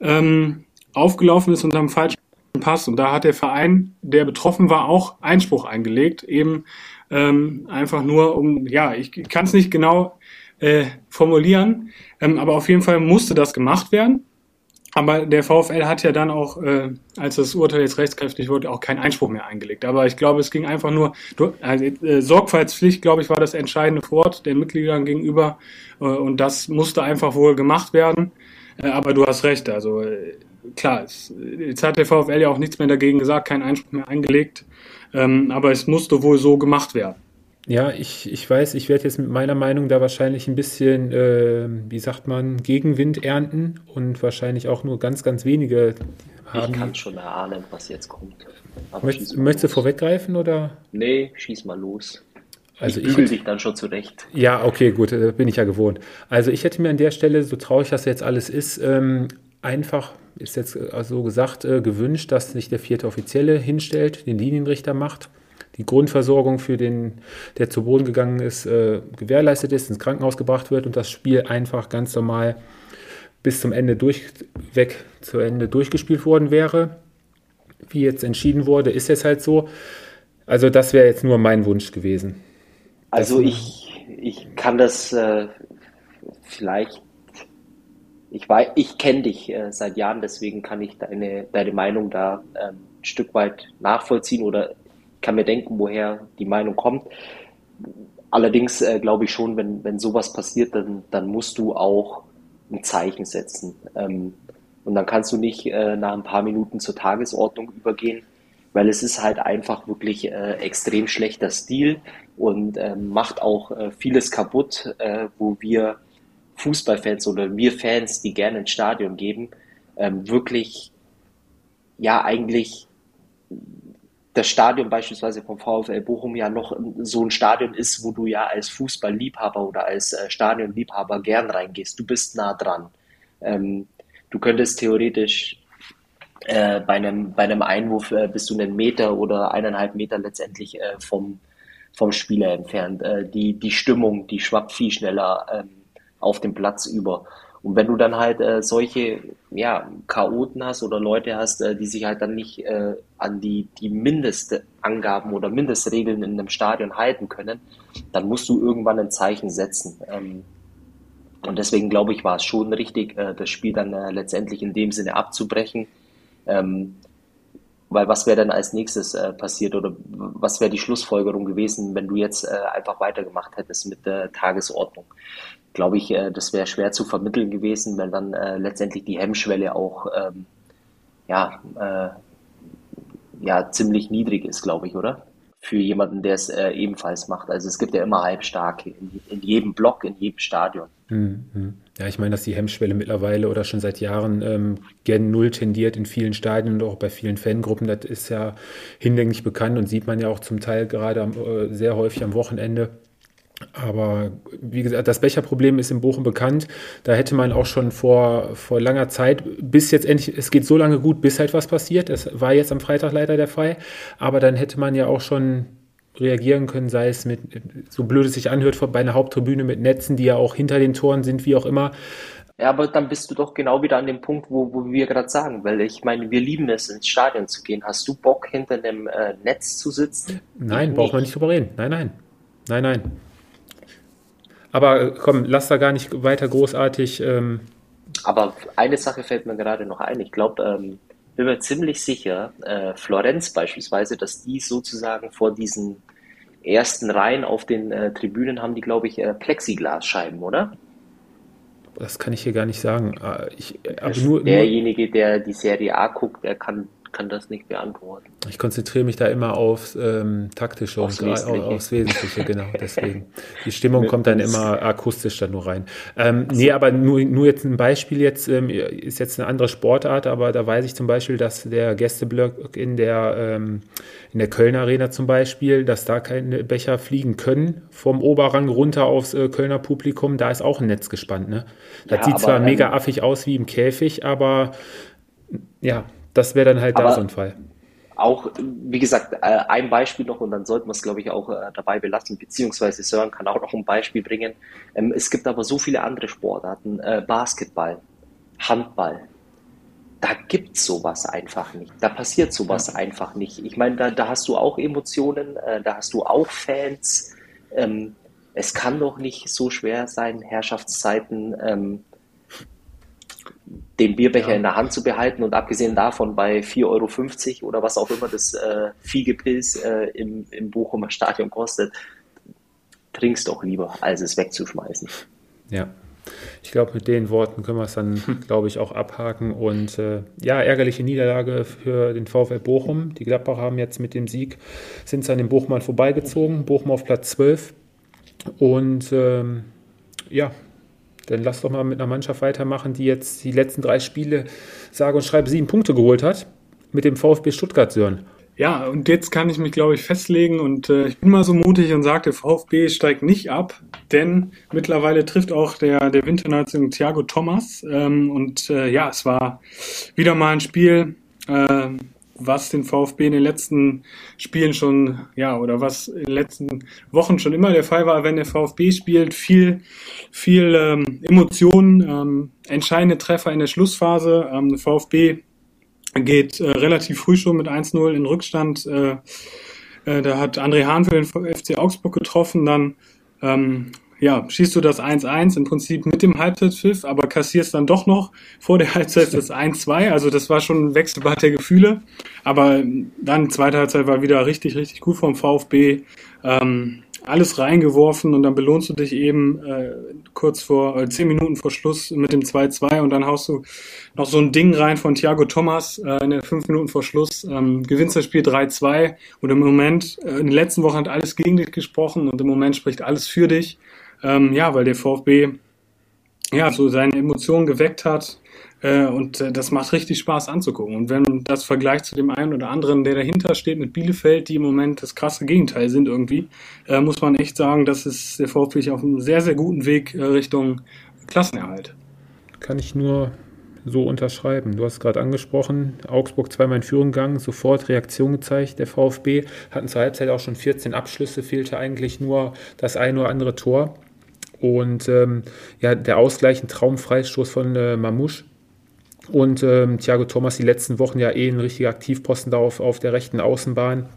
ähm, aufgelaufen ist und am falschen Pass. Und da hat der Verein, der betroffen war, auch Einspruch eingelegt, eben ähm, einfach nur um, ja, ich kann es nicht genau äh, formulieren, ähm, aber auf jeden Fall musste das gemacht werden. Aber der VfL hat ja dann auch, äh, als das Urteil jetzt rechtskräftig wurde, auch keinen Einspruch mehr eingelegt. Aber ich glaube, es ging einfach nur, also, äh, Sorgfaltspflicht, glaube ich, war das entscheidende Wort den Mitgliedern gegenüber. Äh, und das musste einfach wohl gemacht werden. Äh, aber du hast recht, also äh, klar, es, jetzt hat der VfL ja auch nichts mehr dagegen gesagt, keinen Einspruch mehr eingelegt, ähm, aber es musste wohl so gemacht werden. Ja, ich, ich weiß, ich werde jetzt mit meiner Meinung da wahrscheinlich ein bisschen, äh, wie sagt man, Gegenwind ernten und wahrscheinlich auch nur ganz, ganz wenige haben. Ich kann schon erahnen, was jetzt kommt. Möchtest, möchtest du vorweggreifen oder? Nee, schieß mal los. Also ich fühle dich dann schon zurecht. Ja, okay, gut, äh, bin ich ja gewohnt. Also ich hätte mir an der Stelle, so traurig das jetzt alles ist, ähm, einfach, ist jetzt äh, so gesagt, äh, gewünscht, dass sich der vierte Offizielle hinstellt, den Linienrichter macht, die Grundversorgung für den, der zu Boden gegangen ist, äh, gewährleistet ist, ins Krankenhaus gebracht wird und das Spiel einfach ganz normal bis zum Ende durchweg zu Ende durchgespielt worden wäre. Wie jetzt entschieden wurde, ist es halt so. Also das wäre jetzt nur mein Wunsch gewesen. Also ich, ich kann das äh, vielleicht ich weiß, ich kenne dich äh, seit Jahren, deswegen kann ich deine, deine Meinung da ähm, ein Stück weit nachvollziehen oder kann mir denken, woher die Meinung kommt. Allerdings äh, glaube ich schon, wenn, wenn sowas passiert, dann, dann musst du auch ein Zeichen setzen. Ähm, und dann kannst du nicht äh, nach ein paar Minuten zur Tagesordnung übergehen, weil es ist halt einfach wirklich äh, extrem schlechter Stil und äh, macht auch äh, vieles kaputt, äh, wo wir Fußballfans oder wir Fans, die gerne ins Stadion gehen, ähm, wirklich ja eigentlich das Stadion beispielsweise vom VfL Bochum ja noch so ein Stadion ist, wo du ja als Fußballliebhaber oder als äh, Stadionliebhaber gern reingehst. Du bist nah dran. Ähm, du könntest theoretisch äh, bei, einem, bei einem Einwurf äh, bist du einen Meter oder eineinhalb Meter letztendlich äh, vom, vom Spieler entfernt. Äh, die, die Stimmung, die schwappt viel schneller ähm, auf dem Platz über. Und wenn du dann halt äh, solche ja, Chaoten hast oder Leute hast, äh, die sich halt dann nicht äh, an die, die Mindestangaben oder Mindestregeln in einem Stadion halten können, dann musst du irgendwann ein Zeichen setzen. Ähm, und deswegen glaube ich, war es schon richtig, äh, das Spiel dann äh, letztendlich in dem Sinne abzubrechen. Ähm, weil was wäre dann als nächstes äh, passiert oder was wäre die Schlussfolgerung gewesen, wenn du jetzt einfach weitergemacht hättest mit der Tagesordnung? Glaube ich, äh, das wäre schwer zu vermitteln gewesen, weil dann äh, letztendlich die Hemmschwelle auch ähm, ja, äh, ja ziemlich niedrig ist, glaube ich, oder? Für jemanden, der es äh, ebenfalls macht. Also es gibt ja immer Halbstarke in, in jedem Block, in jedem Stadion. Mhm. Ja, ich meine, dass die Hemmschwelle mittlerweile oder schon seit Jahren ähm, gen Null tendiert in vielen Stadien und auch bei vielen Fangruppen. Das ist ja hinlänglich bekannt und sieht man ja auch zum Teil gerade am, äh, sehr häufig am Wochenende. Aber wie gesagt, das Becherproblem ist in Bochum bekannt. Da hätte man auch schon vor, vor langer Zeit, bis jetzt endlich, es geht so lange gut, bis halt was passiert. Das war jetzt am Freitag leider der Fall. Aber dann hätte man ja auch schon reagieren können, sei es mit, so blöd es sich anhört, bei einer Haupttribüne mit Netzen, die ja auch hinter den Toren sind, wie auch immer. Ja, aber dann bist du doch genau wieder an dem Punkt, wo, wo wir gerade sagen, weil ich meine, wir lieben es, ins Stadion zu gehen. Hast du Bock, hinter einem äh, Netz zu sitzen? Nein, braucht man nicht drüber reden. Nein, nein. Nein, nein. Aber äh, komm, lass da gar nicht weiter großartig. Ähm aber eine Sache fällt mir gerade noch ein. Ich glaube, ähm, bin mir ziemlich sicher, äh, Florenz beispielsweise, dass die sozusagen vor diesen ersten Reihen auf den äh, Tribünen haben die, glaube ich, äh, Plexiglasscheiben, oder? Das kann ich hier gar nicht sagen. Ah, ich, aber nur, derjenige, der die Serie A guckt, der kann kann das nicht beantworten. Ich konzentriere mich da immer aufs ähm, Taktische aufs und Wesentliche. aufs Wesentliche, genau. Deswegen. Die Stimmung kommt dann immer akustisch da nur rein. Ähm, so. Nee, aber nur, nur jetzt ein Beispiel jetzt, ähm, ist jetzt eine andere Sportart, aber da weiß ich zum Beispiel, dass der Gästeblock in der, ähm, in der Kölner Arena zum Beispiel, dass da keine Becher fliegen können vom Oberrang runter aufs äh, Kölner Publikum. Da ist auch ein Netz gespannt, ne? Das ja, sieht aber, zwar mega affig aus wie im Käfig, aber ja, das wäre dann halt Aber da so ein Fall. Auch, wie gesagt, äh, ein Beispiel noch und dann sollten wir es, glaube ich, auch äh, dabei belassen, beziehungsweise Sören kann auch noch ein Beispiel bringen. Ähm, es gibt aber so viele andere Sportarten, äh, Basketball, Handball, da gibt es sowas einfach nicht. Da passiert sowas ja. einfach nicht. Ich meine, da, da, hast du auch Emotionen, da hast du auch Fans. Ähm, es kann doch nicht so schwer sein, Herrschaftszeiten ähm, den Bierbecher ja. in der Hand zu behalten und abgesehen davon bei 4,50 Euro oder was auch immer das äh, Viehgepilz äh, im, im Bochumer Stadion kostet, trinkst doch lieber, als es wegzuschmeißen. Ja. Ich glaube, mit den Worten können wir es dann, glaube ich, auch abhaken. Und äh, ja, ärgerliche Niederlage für den VfL Bochum. Die Gladbacher haben jetzt mit dem Sieg, sind es an den Bochumern vorbeigezogen. Bochum auf Platz 12. Und ähm, ja, dann lass doch mal mit einer Mannschaft weitermachen, die jetzt die letzten drei Spiele, sage und schreibe, sieben Punkte geholt hat. Mit dem VfB Stuttgart, Sören. Ja, und jetzt kann ich mich, glaube ich, festlegen und äh, ich bin mal so mutig und sage, der VfB steigt nicht ab, denn mittlerweile trifft auch der, der Winternation Thiago Thomas ähm, und äh, ja, es war wieder mal ein Spiel, äh, was den VfB in den letzten Spielen schon, ja, oder was in den letzten Wochen schon immer der Fall war, wenn der VfB spielt, viel, viel ähm, Emotionen, ähm, entscheidende Treffer in der Schlussphase. Ähm, der VfB geht äh, relativ früh schon mit 1-0 in Rückstand. Äh, äh, da hat André Hahn für den FC Augsburg getroffen, dann ähm, ja, schießt du das 1-1 im Prinzip mit dem Halbzeitpfiff, aber kassierst dann doch noch vor der Halbzeit das 1-2. Also das war schon ein Wechselbad der Gefühle. Aber dann, zweite Halbzeit war wieder richtig, richtig gut vom VfB. Ähm, alles reingeworfen und dann belohnst du dich eben äh, kurz vor, äh, zehn Minuten vor Schluss mit dem 2-2 und dann haust du noch so ein Ding rein von Thiago Thomas äh, in der fünf Minuten vor Schluss, ähm, gewinnst das Spiel 3-2 und im Moment, äh, in den letzten Wochen hat alles gegen dich gesprochen und im Moment spricht alles für dich. Ähm, ja, weil der VfB ja so seine Emotionen geweckt hat äh, und äh, das macht richtig Spaß anzugucken. Und wenn das vergleicht zu dem einen oder anderen, der dahinter steht mit Bielefeld, die im Moment das krasse Gegenteil sind irgendwie, äh, muss man echt sagen, dass es der VfB auf einem sehr, sehr guten Weg äh, Richtung Klassenerhalt. Kann ich nur so unterschreiben. Du hast gerade angesprochen, Augsburg zweimal in Führung gegangen, sofort Reaktion gezeigt. Der VfB hatten zur Halbzeit auch schon 14 Abschlüsse, fehlte eigentlich nur das ein oder andere Tor. Und ähm, ja, der Ausgleich, ein Traumfreistoß von äh, Mamouche. Und ähm, Thiago Thomas die letzten Wochen ja eh ein richtiger Aktivposten da auf, auf der rechten Außenbahn.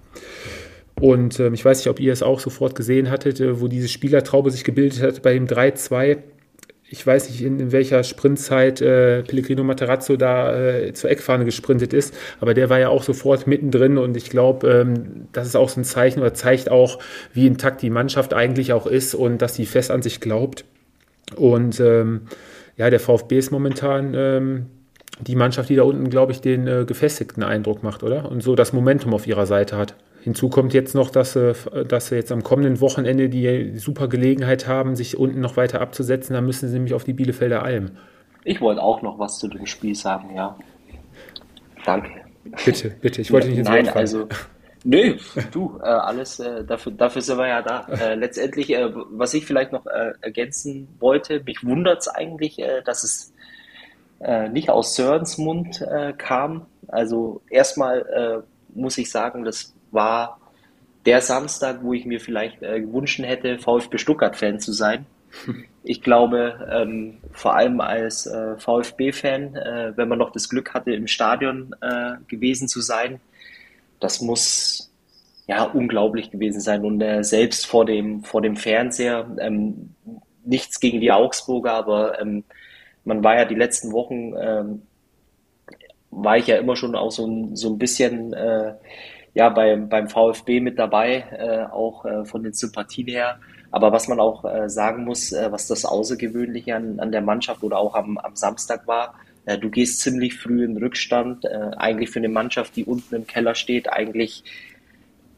Und ähm, ich weiß nicht, ob ihr es auch sofort gesehen hattet, äh, wo diese Spielertraube sich gebildet hat bei dem 3-2 ich weiß nicht, in, in welcher Sprintzeit äh, Pellegrino Materazzo da äh, zur Eckfahne gesprintet ist, aber der war ja auch sofort mittendrin und ich glaube, ähm, das ist auch so ein Zeichen oder zeigt auch, wie intakt die Mannschaft eigentlich auch ist und dass sie fest an sich glaubt. Und ähm, ja, der VfB ist momentan ähm, die Mannschaft, die da unten, glaube ich, den äh, gefestigten Eindruck macht, oder? Und so das Momentum auf ihrer Seite hat. Hinzu kommt jetzt noch, dass sie, dass sie jetzt am kommenden Wochenende die super Gelegenheit haben, sich unten noch weiter abzusetzen. Da müssen sie nämlich auf die Bielefelder Alm. Ich wollte auch noch was zu dem Spiel sagen, ja. Danke. Bitte, bitte. Ich wollte nicht ins Nein, Wort also Nö, du, äh, alles, äh, dafür, dafür sind wir ja da. Äh, letztendlich, äh, was ich vielleicht noch äh, ergänzen wollte, mich wundert es eigentlich, äh, dass es nicht aus Sörens Mund kam. Also erstmal muss ich sagen, das war der Samstag, wo ich mir vielleicht äh, gewünscht hätte, VfB Stuttgart-Fan zu sein. Ich glaube, ähm, vor allem als äh, VfB-Fan, äh, wenn man noch das Glück hatte, im Stadion äh, gewesen zu sein, das muss ja unglaublich gewesen sein. Und äh, selbst vor dem, vor dem Fernseher, ähm, nichts gegen die Augsburger, aber ähm, man war ja die letzten Wochen, ähm, war ich ja immer schon auch so, ein, so ein bisschen äh, ja, beim, beim VfB mit dabei, äh, auch äh, von den Sympathien her. Aber was man auch äh, sagen muss, äh, was das Außergewöhnliche an, an der Mannschaft oder auch am, am Samstag war, äh, du gehst ziemlich früh in Rückstand, äh, eigentlich für eine Mannschaft, die unten im Keller steht, eigentlich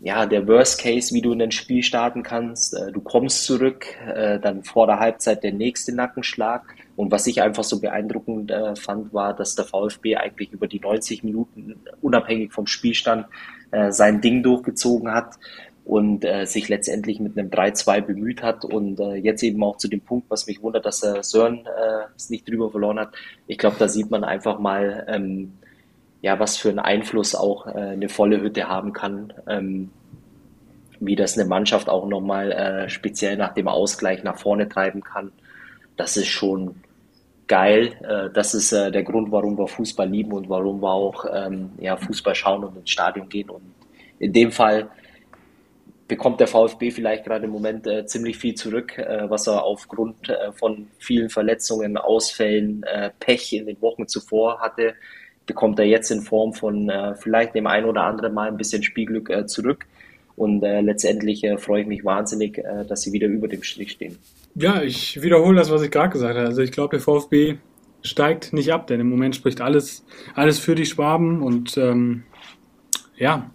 ja, der Worst Case, wie du in ein Spiel starten kannst. Äh, du kommst zurück, äh, dann vor der Halbzeit der nächste Nackenschlag. Und was ich einfach so beeindruckend äh, fand, war, dass der VfB eigentlich über die 90 Minuten, unabhängig vom Spielstand, äh, sein Ding durchgezogen hat und äh, sich letztendlich mit einem 3-2 bemüht hat und äh, jetzt eben auch zu dem Punkt, was mich wundert, dass äh, Sören äh, es nicht drüber verloren hat. Ich glaube, da sieht man einfach mal, ähm, ja, was für einen Einfluss auch äh, eine volle Hütte haben kann, ähm, wie das eine Mannschaft auch nochmal äh, speziell nach dem Ausgleich nach vorne treiben kann. Das ist schon geil. Äh, das ist äh, der Grund, warum wir Fußball lieben und warum wir auch ähm, ja, Fußball schauen und ins Stadion gehen. Und in dem Fall bekommt der VfB vielleicht gerade im Moment äh, ziemlich viel zurück, äh, was er aufgrund äh, von vielen Verletzungen, Ausfällen, äh, Pech in den Wochen zuvor hatte, bekommt er jetzt in Form von äh, vielleicht dem ein oder anderen Mal ein bisschen Spielglück äh, zurück. Und äh, letztendlich äh, freue ich mich wahnsinnig, äh, dass sie wieder über dem Strich stehen. Ja, ich wiederhole das, was ich gerade gesagt habe. Also ich glaube, der VfB steigt nicht ab, denn im Moment spricht alles, alles für die Schwaben und ähm, ja,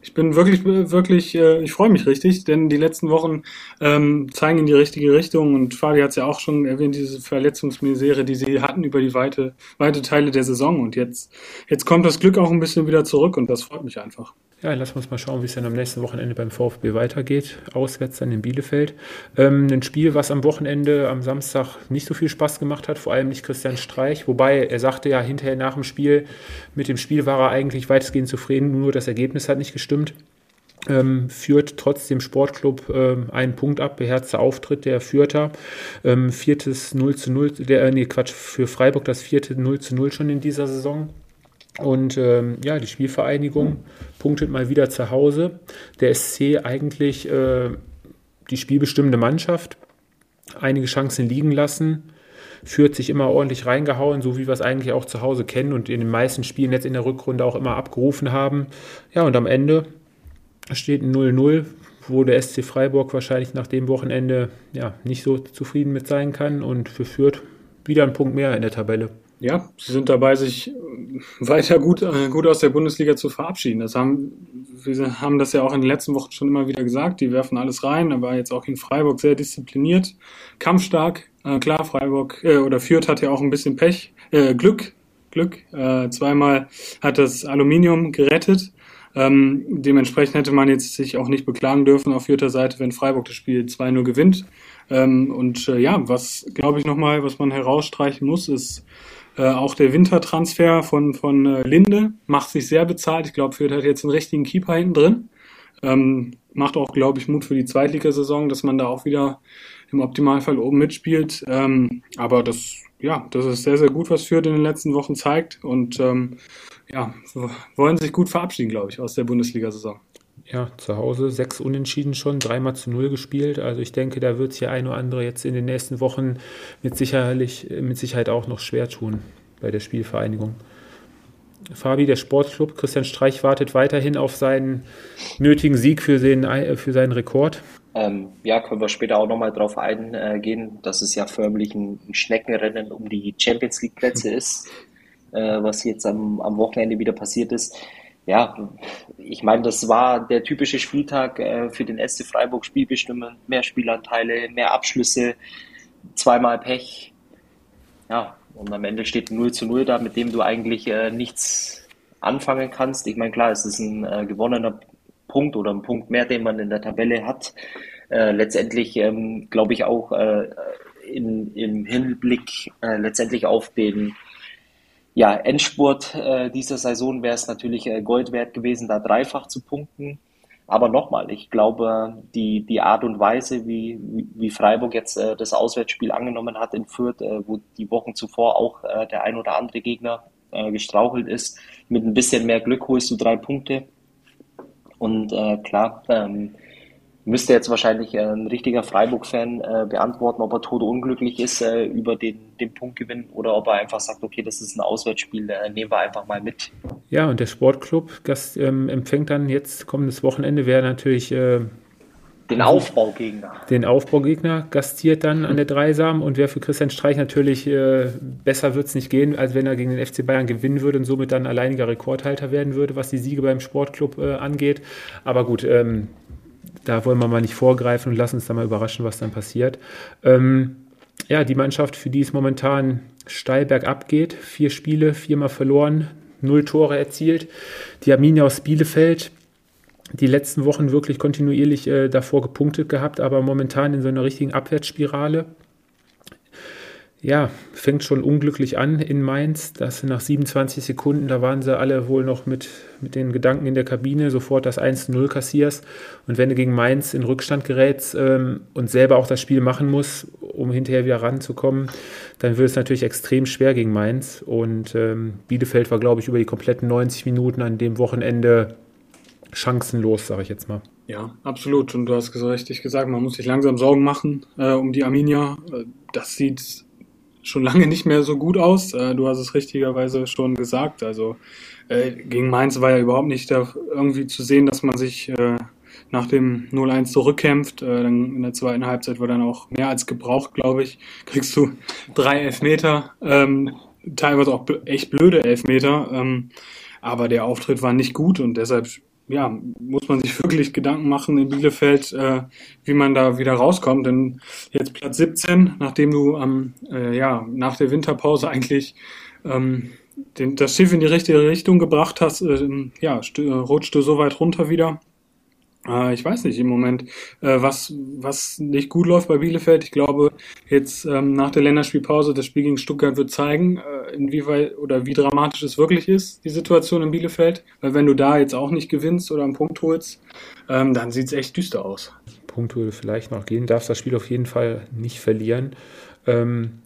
ich bin wirklich, wirklich, äh, ich freue mich richtig, denn die letzten Wochen ähm, zeigen in die richtige Richtung und Fadi hat es ja auch schon erwähnt, diese Verletzungsmisere, die sie hatten über die weite, weite Teile der Saison und jetzt, jetzt kommt das Glück auch ein bisschen wieder zurück und das freut mich einfach. Ja, wir uns mal schauen, wie es dann am nächsten Wochenende beim VfB weitergeht. Auswärts dann in Bielefeld. Ähm, ein Spiel, was am Wochenende, am Samstag nicht so viel Spaß gemacht hat, vor allem nicht Christian Streich. Wobei er sagte ja hinterher nach dem Spiel, mit dem Spiel war er eigentlich weitestgehend zufrieden, nur das Ergebnis hat nicht gestimmt. Ähm, führt trotzdem Sportclub ähm, einen Punkt ab, beherzter Auftritt der Fürther. Ähm, viertes 0 zu 0, der, äh, nee, Quatsch, für Freiburg das vierte 0 zu 0 schon in dieser Saison. Und ähm, ja, die Spielvereinigung punktet mal wieder zu Hause. Der SC eigentlich äh, die spielbestimmende Mannschaft, einige Chancen liegen lassen, führt sich immer ordentlich reingehauen, so wie wir es eigentlich auch zu Hause kennen und in den meisten Spielen jetzt in der Rückrunde auch immer abgerufen haben. Ja, und am Ende steht ein 0-0, wo der SC Freiburg wahrscheinlich nach dem Wochenende ja, nicht so zufrieden mit sein kann und für Fürth wieder ein Punkt mehr in der Tabelle. Ja, sie sind dabei, sich weiter gut, äh, gut aus der Bundesliga zu verabschieden. Das haben, wir haben das ja auch in den letzten Wochen schon immer wieder gesagt. Die werfen alles rein, aber jetzt auch in Freiburg sehr diszipliniert, kampfstark. Äh, klar, Freiburg äh, oder Fürth hat ja auch ein bisschen Pech, äh, Glück, Glück. Äh, zweimal hat das Aluminium gerettet. Ähm, dementsprechend hätte man jetzt sich auch nicht beklagen dürfen auf vierter Seite, wenn Freiburg das Spiel 2-0 gewinnt. Ähm, und äh, ja, was glaube ich nochmal, was man herausstreichen muss, ist, Äh, auch der Wintertransfer von, von äh, Linde macht sich sehr bezahlt. Ich glaube, Fürth hat jetzt einen richtigen Keeper hinten drin. Ähm, macht auch, glaube ich, Mut für die Zweitligasaison, dass man da auch wieder im Optimalfall oben mitspielt. Ähm, aber das, ja, das ist sehr, sehr gut, was Fürth in den letzten Wochen zeigt. Und ähm, ja, wollen sich gut verabschieden, glaube ich, aus der Bundesliga-Saison. Ja, zu Hause sechs Unentschieden schon, dreimal zu null gespielt. Also ich denke, da wird sich ein oder andere jetzt in den nächsten Wochen mit, sicherlich, mit Sicherheit auch noch schwer tun bei der Spielvereinigung. Fabi, der Sportclub, Christian Streich wartet weiterhin auf seinen nötigen Sieg für, den, für seinen Rekord. Ähm, ja, können wir später auch nochmal drauf eingehen, dass es ja förmlich ein Schneckenrennen um die Champions League Plätze ist, äh, was jetzt am, am Wochenende wieder passiert ist ja, ich meine, das war der typische Spieltag äh, für den SC Freiburg Spielbestimmend. Mehr Spielanteile, mehr Abschlüsse, zweimal Pech. Ja, und am Ende steht 0 zu 0 da, mit dem du eigentlich äh, nichts anfangen kannst. Ich meine, klar, es ist ein äh, gewonnener Punkt oder ein Punkt mehr, den man in der Tabelle hat. Äh, letztendlich ähm, glaube ich auch äh, in, im Hinblick äh, letztendlich auf den ja, Endspurt äh, dieser Saison wäre es natürlich äh, Gold wert gewesen, da dreifach zu punkten. Aber nochmal, ich glaube, die, die Art und Weise, wie, wie Freiburg jetzt äh, das Auswärtsspiel angenommen hat in Fürth, äh, wo die Wochen zuvor auch äh, der ein oder andere Gegner äh, gestrauchelt ist, mit ein bisschen mehr Glück holst du drei Punkte. Und äh, klar, ähm, müsste jetzt wahrscheinlich äh, ein richtiger Freiburg-Fan äh, beantworten, ob er tot unglücklich ist äh, über den, den Punktgewinn oder ob er einfach sagt, okay, das ist ein Auswärtsspiel, äh, nehmen wir einfach mal mit. Ja, und der Sportclub Gast, ähm, empfängt dann jetzt kommendes Wochenende, wäre natürlich äh, den Aufbaugegner. Den Aufbaugegner gastiert dann an der Dreisam und wäre für Christian Streich natürlich äh, besser wird es nicht gehen, als wenn er gegen den FC Bayern gewinnen würde und somit dann alleiniger Rekordhalter werden würde, was die Siege beim Sportclub äh, angeht. Aber gut, ähm, da wollen wir mal nicht vorgreifen und lassen uns da mal überraschen, was dann passiert. Ähm, ja, die Mannschaft, für die es momentan steil bergab geht, vier Spiele, viermal verloren, null Tore erzielt. Die Arminia aus Bielefeld, die letzten Wochen wirklich kontinuierlich äh, davor gepunktet gehabt, aber momentan in so einer richtigen Abwärtsspirale ja, fängt schon unglücklich an in Mainz. Das nach 27 Sekunden, da waren sie alle wohl noch mit, mit den Gedanken in der Kabine, sofort das 1-0 kassierst. Und wenn du gegen Mainz in Rückstand gerätst ähm, und selber auch das Spiel machen musst, um hinterher wieder ranzukommen, dann wird es natürlich extrem schwer gegen Mainz. Und ähm, Bielefeld war, glaube ich, über die kompletten 90 Minuten an dem Wochenende chancenlos, sage ich jetzt mal. Ja, absolut. Und du hast richtig gesagt, man muss sich langsam Sorgen machen äh, um die Arminia. Äh, das sieht schon lange nicht mehr so gut aus. Äh, du hast es richtigerweise schon gesagt. Also äh, gegen Mainz war ja überhaupt nicht da irgendwie zu sehen, dass man sich äh, nach dem 0-1 zurückkämpft. Dann in der zweiten Halbzeit war dann auch mehr als gebraucht, glaube ich. Kriegst du drei Elfmeter, ähm, teilweise auch echt blöde Elfmeter. Ähm, aber der Auftritt war nicht gut und deshalb ja, muss man sich wirklich Gedanken machen in Bielefeld, äh, wie man da wieder rauskommt. Denn jetzt Platz 17, nachdem du am, äh, ja, nach der Winterpause eigentlich ähm, den, das Schiff in die richtige Richtung gebracht hast, äh, ja, rutscht du so weit runter wieder. Äh, ich weiß nicht im Moment, äh, was, was nicht gut läuft bei Bielefeld. Ich glaube, jetzt ähm, nach der Länderspielpause, das Spiel gegen Stuttgart wird zeigen, äh, inwieweit oder wie dramatisch es wirklich ist, die Situation in Bielefeld. Weil wenn du da jetzt auch nicht gewinnst oder einen Punkt holst, ähm, dann sieht es echt düster aus. Punkt würde vielleicht noch gehen, darfst das Spiel auf jeden Fall nicht verlieren. Ähm,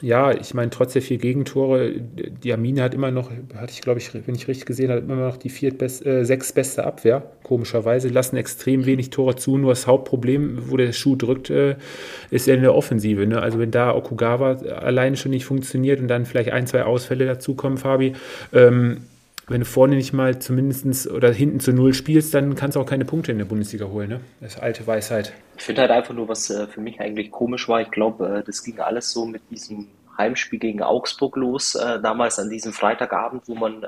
ja, ich meine, trotz der vier Gegentore, die Armine hat immer noch, hatte ich glaube ich, wenn ich richtig gesehen habe, immer noch die viertbest, äh, sechstbeste Abwehr, komischerweise, lassen extrem wenig Tore zu. Nur das Hauptproblem, wo der Schuh drückt, äh, ist in der Offensive. Ne? Also wenn da Okugawa alleine schon nicht funktioniert und dann vielleicht ein, zwei Ausfälle dazukommen, Fabi, ähm, wenn du vorne nicht mal zumindest oder hinten zu Null spielst, dann kannst du auch keine Punkte in der Bundesliga holen. Ne? Das ist alte Weisheit. Ich finde halt einfach nur, was äh, für mich eigentlich komisch war. Ich glaube, äh, das ging alles so mit diesem Heimspiel gegen Augsburg los, äh, damals an diesem Freitagabend, wo man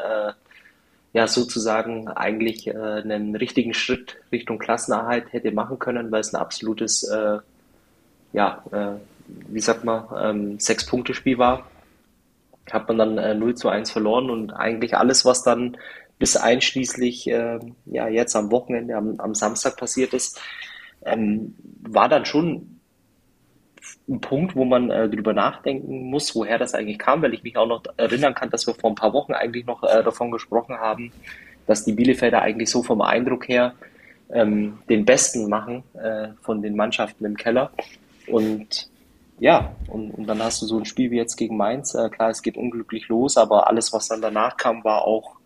ja sozusagen eigentlich einen richtigen Schritt Richtung Klassenerhalt hätte machen können, weil es ein absolutes, ja, wie sagt man, ähm, Sechs-Punkte-Spiel war hat man dann äh, 0 zu 1 verloren und eigentlich alles, was dann bis einschließlich äh, ja jetzt am Wochenende, am, am Samstag passiert ist, ähm, war dann schon ein Punkt, wo man äh, drüber nachdenken muss, woher das eigentlich kam, weil ich mich auch noch erinnern kann, dass wir vor ein paar Wochen eigentlich noch äh, davon gesprochen haben, dass die Bielefelder eigentlich so vom Eindruck her ähm, den Besten machen äh, von den Mannschaften im Keller. Und ja, und, und dann hast du so ein Spiel wie jetzt gegen Mainz. Äh, klar, es geht unglücklich los, aber alles, was dann danach kam, war auch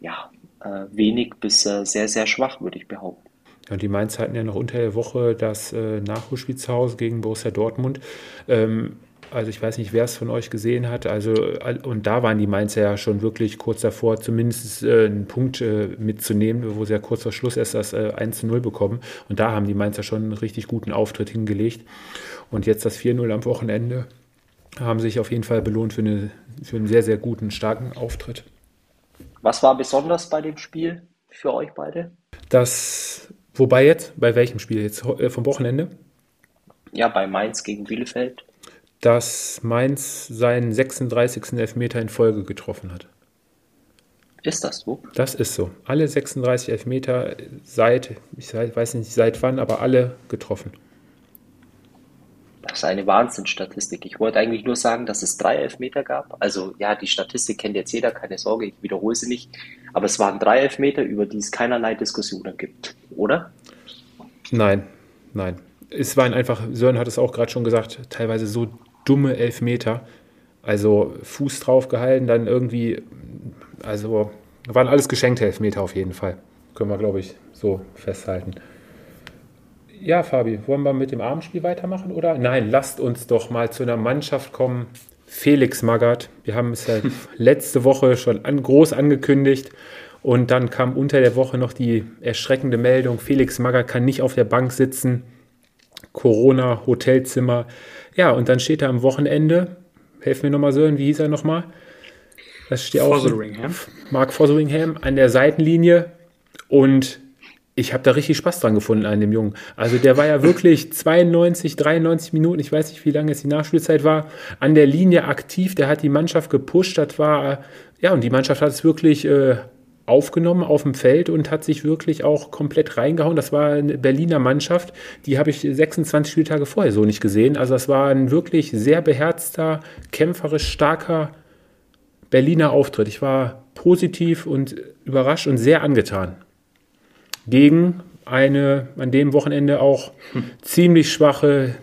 ja, äh, wenig bis äh, sehr, sehr schwach, würde ich behaupten. Ja, die Mainz hatten ja noch unter der Woche das äh, Nachholspiel zu Hause gegen Borussia Dortmund. Ähm, also ich weiß nicht, wer es von euch gesehen hat. Also und da waren die Mainzer ja schon wirklich kurz davor, zumindest äh, einen Punkt äh, mitzunehmen, wo sie ja kurz vor Schluss erst das äh, 1 zu 0 bekommen. Und da haben die Mainzer schon einen richtig guten Auftritt hingelegt. Und jetzt das 4-0 am Wochenende haben sich auf jeden Fall belohnt für, eine, für einen sehr, sehr guten, starken Auftritt. Was war besonders bei dem Spiel für euch beide? Das, wobei jetzt? Bei welchem Spiel jetzt? Äh, vom Wochenende? Ja, bei Mainz gegen Bielefeld dass Mainz seinen 36. Elfmeter in Folge getroffen hat. Ist das so? Das ist so. Alle 36 Elfmeter seit, ich weiß nicht seit wann, aber alle getroffen. Das ist eine Wahnsinnsstatistik. Ich wollte eigentlich nur sagen, dass es drei Elfmeter gab. Also ja, die Statistik kennt jetzt jeder, keine Sorge, ich wiederhole sie nicht. Aber es waren drei Elfmeter, über die es keinerlei Diskussionen gibt, oder? Nein, nein. Es waren einfach, Sören hat es auch gerade schon gesagt, teilweise so dumme Elfmeter. Also Fuß drauf gehalten, dann irgendwie, also waren alles geschenkte Elfmeter auf jeden Fall. Können wir, glaube ich, so festhalten. Ja, Fabi, wollen wir mit dem Abendspiel weitermachen oder? Nein, lasst uns doch mal zu einer Mannschaft kommen. Felix Magath. Wir haben es ja letzte Woche schon an, groß angekündigt. Und dann kam unter der Woche noch die erschreckende Meldung, Felix Magath kann nicht auf der Bank sitzen. Corona, Hotelzimmer. Ja, und dann steht da am Wochenende, helf mir nochmal Sören, wie hieß er nochmal? Das steht auch. Fotheringham. Mark Fotheringham an der Seitenlinie und ich habe da richtig Spaß dran gefunden an dem Jungen. Also der war ja wirklich 92, 93 Minuten, ich weiß nicht, wie lange es die Nachspielzeit war, an der Linie aktiv. Der hat die Mannschaft gepusht. Das war, ja, und die Mannschaft hat es wirklich äh, aufgenommen auf dem Feld und hat sich wirklich auch komplett reingehauen. Das war eine Berliner Mannschaft, die habe ich 26 Spieltage vorher so nicht gesehen. Also das war ein wirklich sehr beherzter, kämpferisch starker Berliner Auftritt. Ich war positiv und überrascht und sehr angetan. Gegen eine an dem Wochenende auch hm. ziemlich schwache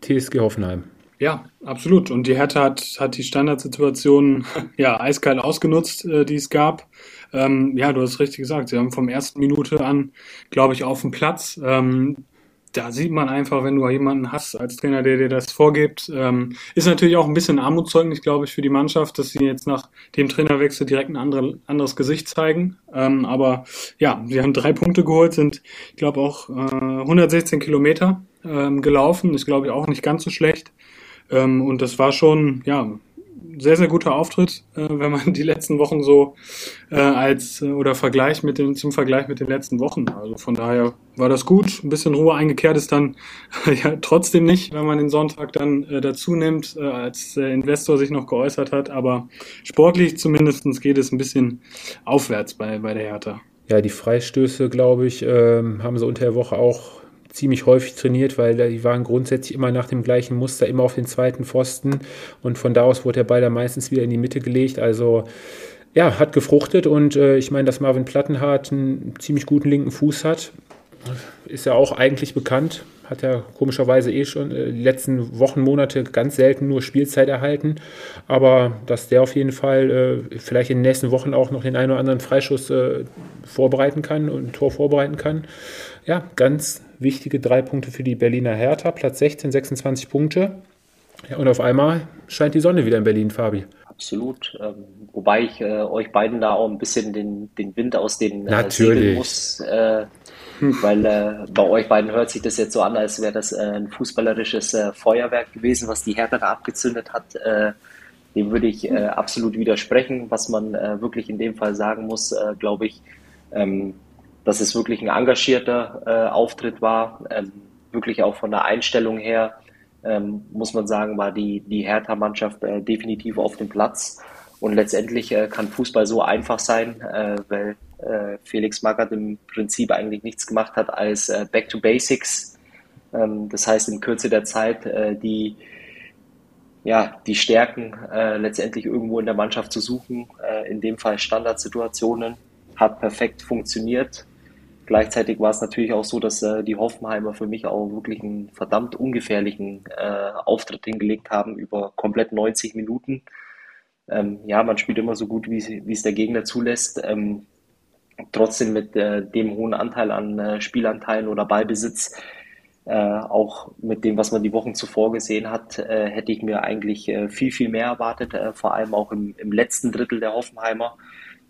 TSG Hoffenheim. Ja, absolut. Und die Hertha hat, hat die Standardsituation ja eiskalt ausgenutzt, äh, die es gab. Ähm, ja, du hast richtig gesagt. Sie haben vom ersten Minute an, glaube ich, auf dem Platz. Ähm, da sieht man einfach, wenn du jemanden hast als Trainer, der dir das vorgibt, ähm, ist natürlich auch ein bisschen Armutszeugnis, glaube ich, für die Mannschaft, dass sie jetzt nach dem Trainerwechsel direkt ein andere, anderes Gesicht zeigen. Ähm, aber ja, sie haben drei Punkte geholt, sind, ich glaube, auch äh, 116 Kilometer ähm, gelaufen. Ist, glaube ich, auch nicht ganz so schlecht. Ähm, und das war schon, ja, sehr, sehr guter Auftritt, äh, wenn man die letzten Wochen so äh, als äh, oder Vergleich mit dem, zum Vergleich mit den letzten Wochen. Also von daher war das gut. Ein bisschen Ruhe eingekehrt ist dann ja trotzdem nicht, wenn man den Sonntag dann äh, dazu nimmt, äh, als der Investor sich noch geäußert hat. Aber sportlich zumindestens geht es ein bisschen aufwärts bei, bei der Hertha. Ja, die Freistöße, glaube ich, ähm, haben sie unter der Woche auch ziemlich häufig trainiert, weil die waren grundsätzlich immer nach dem gleichen Muster, immer auf den zweiten Pfosten und von da aus wurde der Ball dann meistens wieder in die Mitte gelegt. Also ja, hat gefruchtet und äh, ich meine, dass Marvin Plattenhardt einen ziemlich guten linken Fuß hat, ist ja auch eigentlich bekannt. Hat ja komischerweise eh schon äh, die letzten Wochen, Monate ganz selten nur Spielzeit erhalten. Aber dass der auf jeden Fall äh, vielleicht in den nächsten Wochen auch noch den einen oder anderen Freischuss äh, vorbereiten kann und ein Tor vorbereiten kann. Ja, ganz wichtige drei Punkte für die Berliner Hertha. Platz 16, 26 Punkte. Ja, und auf einmal scheint die Sonne wieder in Berlin, Fabi. Absolut. Ähm, wobei ich äh, euch beiden da auch ein bisschen den, den Wind aus den äh, Segeln muss. Äh, weil äh, bei euch beiden hört sich das jetzt so an, als wäre das äh, ein fußballerisches äh, Feuerwerk gewesen, was die Hertha da abgezündet hat. Äh, dem würde ich absolut widersprechen. Was man wirklich in dem Fall sagen muss, glaube ich, ähm, dass es wirklich ein engagierter äh, Auftritt war. Ähm, wirklich auch von der Einstellung her, ähm, muss man sagen, war die, die Hertha-Mannschaft äh, definitiv auf dem Platz. Und letztendlich äh, kann Fußball so einfach sein, äh, weil äh, Felix Magath im Prinzip eigentlich nichts gemacht hat, als äh, Back to Basics Ähm, das heißt, in Kürze der Zeit die, ja, die Stärken letztendlich irgendwo in der Mannschaft zu suchen. In dem Fall Standardsituationen. Hat perfekt funktioniert. Gleichzeitig war es natürlich auch so, dass äh, die Hoffenheimer für mich auch wirklich einen verdammt ungefährlichen äh, Auftritt hingelegt haben über komplett 90 Minuten. Ähm, ja, man spielt immer so gut, wie es der Gegner zulässt. Ähm, trotzdem mit äh, dem hohen Anteil an äh, Spielanteilen oder Ballbesitz, äh, auch mit dem, was man die Wochen zuvor gesehen hat, äh, hätte ich mir eigentlich viel, viel mehr erwartet, vor allem auch im, im letzten Drittel der Hoffenheimer.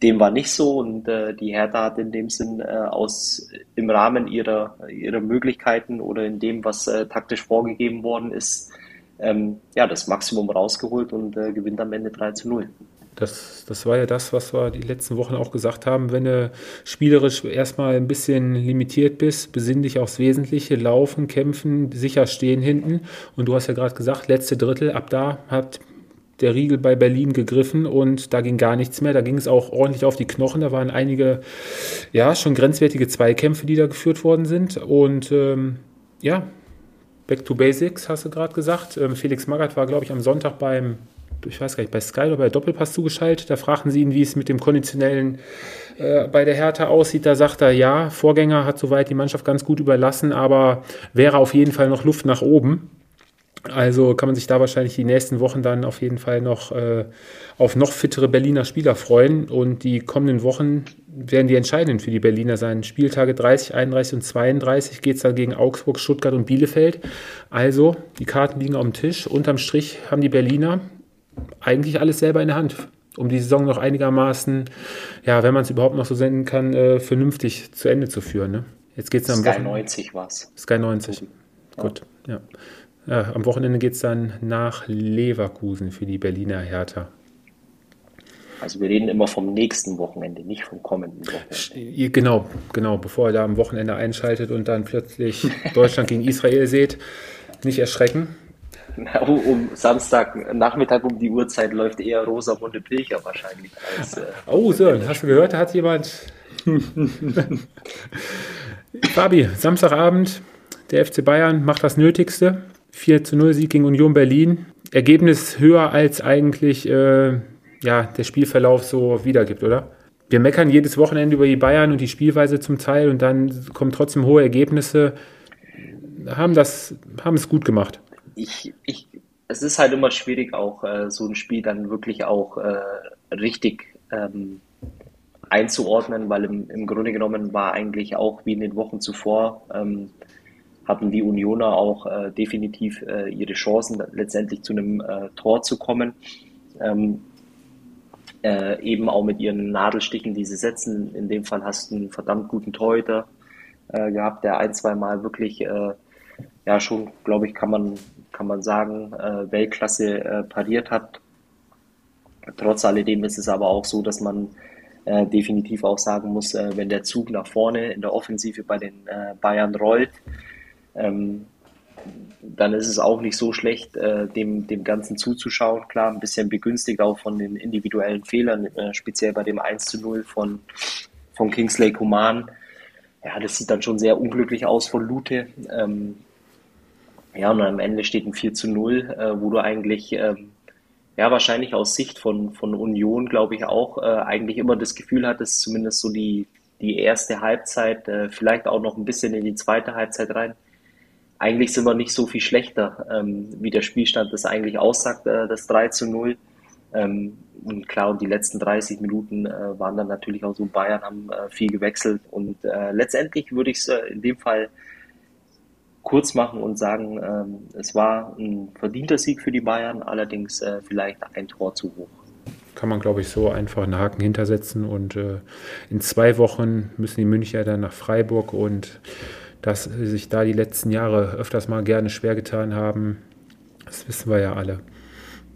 Dem war nicht so und die Hertha hat in dem Sinn aus im Rahmen ihrer, ihrer Möglichkeiten oder in dem, was taktisch vorgegeben worden ist, ähm, ja, das Maximum rausgeholt und gewinnt am Ende 3 zu 0. Das, das war ja das, was wir die letzten Wochen auch gesagt haben. Wenn du spielerisch erstmal ein bisschen limitiert bist, besinn dich aufs Wesentliche, laufen, kämpfen, sicher stehen hinten. Und du hast ja gerade gesagt, letzte Drittel, ab da hat der Riegel bei Berlin gegriffen und da ging gar nichts mehr. Da ging es auch ordentlich auf die Knochen. Da waren einige, ja, schon grenzwertige Zweikämpfe, die da geführt worden sind. Und ähm, ja, Back to Basics, hast du gerade gesagt. Ähm, Felix Magath war, glaube ich, am Sonntag beim ich weiß gar nicht, bei Sky oder bei Doppelpass zugeschaltet. Da fragten sie ihn, wie es mit dem konditionellen äh, bei der Hertha aussieht. Da sagt er, ja, Vorgänger hat soweit die Mannschaft ganz gut überlassen, aber wäre auf jeden Fall noch Luft nach oben. Also kann man sich da wahrscheinlich die nächsten Wochen dann auf jeden Fall noch äh, auf noch fittere Berliner Spieler freuen. Und die kommenden Wochen werden die entscheidenden für die Berliner sein. Spieltage 30, 31 und 32 geht es dann gegen Augsburg, Stuttgart und Bielefeld. Also die Karten liegen auf dem Tisch. Unterm Strich haben die Berliner eigentlich alles selber in der Hand, um die Saison noch einigermaßen, ja, wenn man es überhaupt noch so senden kann, äh, vernünftig zu Ende zu führen. Ne? Jetzt geht's dann Sky Wochen 90 was. Sky 90. Ja. Gut, ja. Ja. Am Wochenende geht es dann nach Leverkusen für die Berliner Hertha. Also wir reden immer vom nächsten Wochenende, nicht vom kommenden Wochenende. Genau, genau, bevor ihr da am Wochenende einschaltet und dann plötzlich Deutschland gegen Israel seht, nicht erschrecken. um Samstagnachmittag um die Uhrzeit läuft eher Rosamunde Pilcher wahrscheinlich. Als, äh, oh, Sören, hast du gehört, da hat jemand. Fabi, Samstagabend, der FC Bayern macht das Nötigste. 4 zu 0 Sieg gegen Union Berlin. Ergebnis höher als eigentlich äh, ja, der Spielverlauf so wiedergibt, oder? Wir meckern jedes Wochenende über die Bayern und die Spielweise zum Teil und dann kommen trotzdem hohe Ergebnisse. Haben, das, haben es gut gemacht ich, ich, es ist halt immer schwierig, auch äh, so ein Spiel dann wirklich auch äh, richtig ähm, einzuordnen, weil im, im Grunde genommen war eigentlich auch wie in den Wochen zuvor, ähm, hatten die Unioner auch äh, definitiv äh, ihre Chancen, letztendlich zu einem äh, Tor zu kommen. Ähm, äh, eben auch mit ihren Nadelstichen, die sie setzen. In dem Fall hast du einen verdammt guten Torhüter gehabt, der ein, zwei Mal wirklich ja schon, glaube ich, kann man kann man sagen, äh, Weltklasse äh, pariert hat. Trotz alledem ist es aber auch so, dass man äh, definitiv auch sagen muss, äh, wenn der Zug nach vorne in der Offensive bei den äh, Bayern rollt, ähm, dann ist es auch nicht so schlecht, äh, dem, dem Ganzen zuzuschauen. Klar, ein bisschen begünstigt auch von den individuellen Fehlern, speziell bei dem 1 zu 0 von, von Kingsley Coman. Ja, das sieht dann schon sehr unglücklich aus von Lute. Ähm, ja, und am Ende steht ein 4 zu 0, äh, wo du eigentlich, ähm, ja, wahrscheinlich aus Sicht von, von Union, glaube ich, auch äh, eigentlich immer das Gefühl hattest, zumindest so die, die erste Halbzeit, äh, vielleicht auch noch ein bisschen in die zweite Halbzeit rein. Eigentlich sind wir nicht so viel schlechter, ähm, wie der Spielstand das eigentlich aussagt, äh, das 3 zu 0. Ähm, und klar, und die letzten 30 Minuten äh, waren dann natürlich auch so, Bayern haben äh, viel gewechselt und äh, letztendlich würde ich es äh, in dem Fall kurz machen und sagen, ähm, es war ein verdienter Sieg für die Bayern, allerdings äh, vielleicht ein Tor zu hoch. Kann man, glaube ich, so einfach einen Haken hintersetzen und äh, in zwei Wochen müssen die Münchner dann nach Freiburg und dass sie sich da die letzten Jahre öfters mal gerne schwer getan haben, das wissen wir ja alle.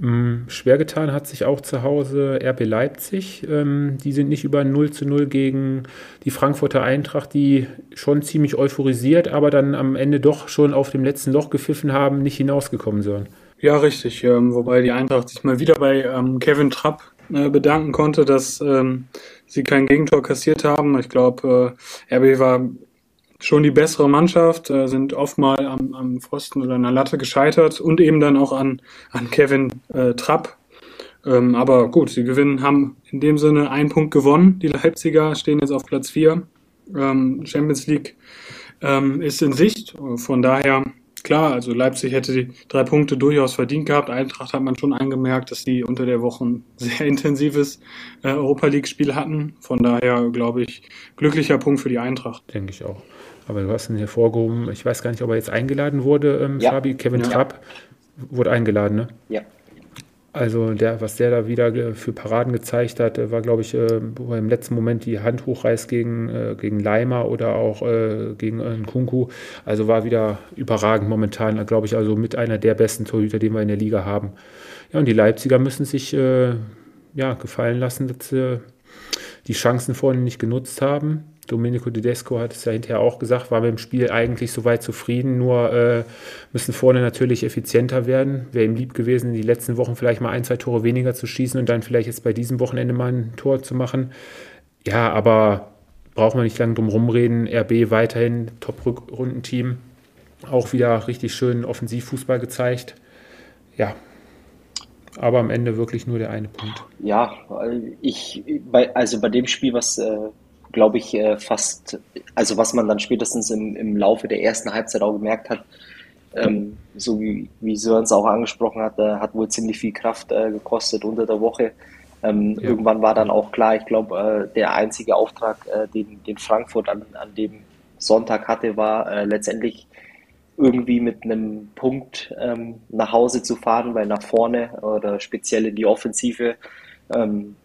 Mm, schwer getan hat sich auch zu Hause RB Leipzig. Ähm, die sind nicht über 0 zu 0 gegen die Frankfurter Eintracht, die schon ziemlich euphorisiert, aber dann am Ende doch schon auf dem letzten Loch gepfiffen haben, nicht hinausgekommen sind. Ja, richtig. Ähm, wobei die Eintracht sich mal wieder bei ähm, Kevin Trapp äh, bedanken konnte, dass sie kein Gegentor kassiert haben. Ich glaube, äh, RB war schon die bessere Mannschaft, äh, sind oft mal am, am Pfosten oder der Latte gescheitert und eben dann auch an, an Kevin äh, Trapp. Ähm, aber gut, sie gewinnen, haben in dem Sinne einen Punkt gewonnen. Die Leipziger stehen jetzt auf Platz 4. Ähm, Champions League ähm, ist in Sicht. Von daher, klar, also Leipzig hätte die drei Punkte durchaus verdient gehabt. Eintracht hat man schon eingemerkt, dass sie unter der Woche ein sehr intensives äh, Europa League-Spiel hatten. Von daher, glaube ich, glücklicher Punkt für die Eintracht. Denke ich auch. Aber du hast ihn hervorgehoben, ich weiß gar nicht, ob er jetzt eingeladen wurde, ähm, ja. Fabi. Kevin ja. Trapp wurde eingeladen, ne? Ja. Also der, was der da wieder für Paraden gezeigt hat, war, glaube ich, äh, wo er im letzten Moment die Hand hochreißt gegen, äh, gegen Leimer oder auch äh, gegen äh, Kunku. Also war wieder überragend momentan, glaube ich, also mit einer der besten Torhüter, den wir in der Liga haben. Ja, und die Leipziger müssen sich äh, ja, gefallen lassen, dass sie die Chancen vorne nicht genutzt haben. Domenico Tedesco hat es ja hinterher auch gesagt, war mit dem Spiel eigentlich soweit zufrieden, nur äh, müssen vorne natürlich effizienter werden. Wäre ihm lieb gewesen, in die letzten Wochen vielleicht mal ein, zwei Tore weniger zu schießen und dann vielleicht jetzt bei diesem Wochenende mal ein Tor zu machen. Ja, aber braucht man nicht lange drum rumreden. RB weiterhin Top-Rundenteam. Auch wieder richtig schön Offensivfußball gezeigt. Ja, aber am Ende wirklich nur der eine Punkt. Ja, ich, also bei dem Spiel, was äh, glaube ich, äh, fast, also was man dann spätestens im, im Laufe der ersten Halbzeit auch gemerkt hat, ähm, so wie, wie Sören es auch angesprochen hat, äh, hat wohl ziemlich viel Kraft äh, gekostet unter der Woche. Ähm, ja. Irgendwann war dann auch klar, ich glaube, äh, der einzige Auftrag, äh, den, den Frankfurt an, an dem Sonntag hatte, war äh, letztendlich irgendwie mit einem Punkt ähm, nach Hause zu fahren, weil nach vorne oder speziell in die Offensive ähm,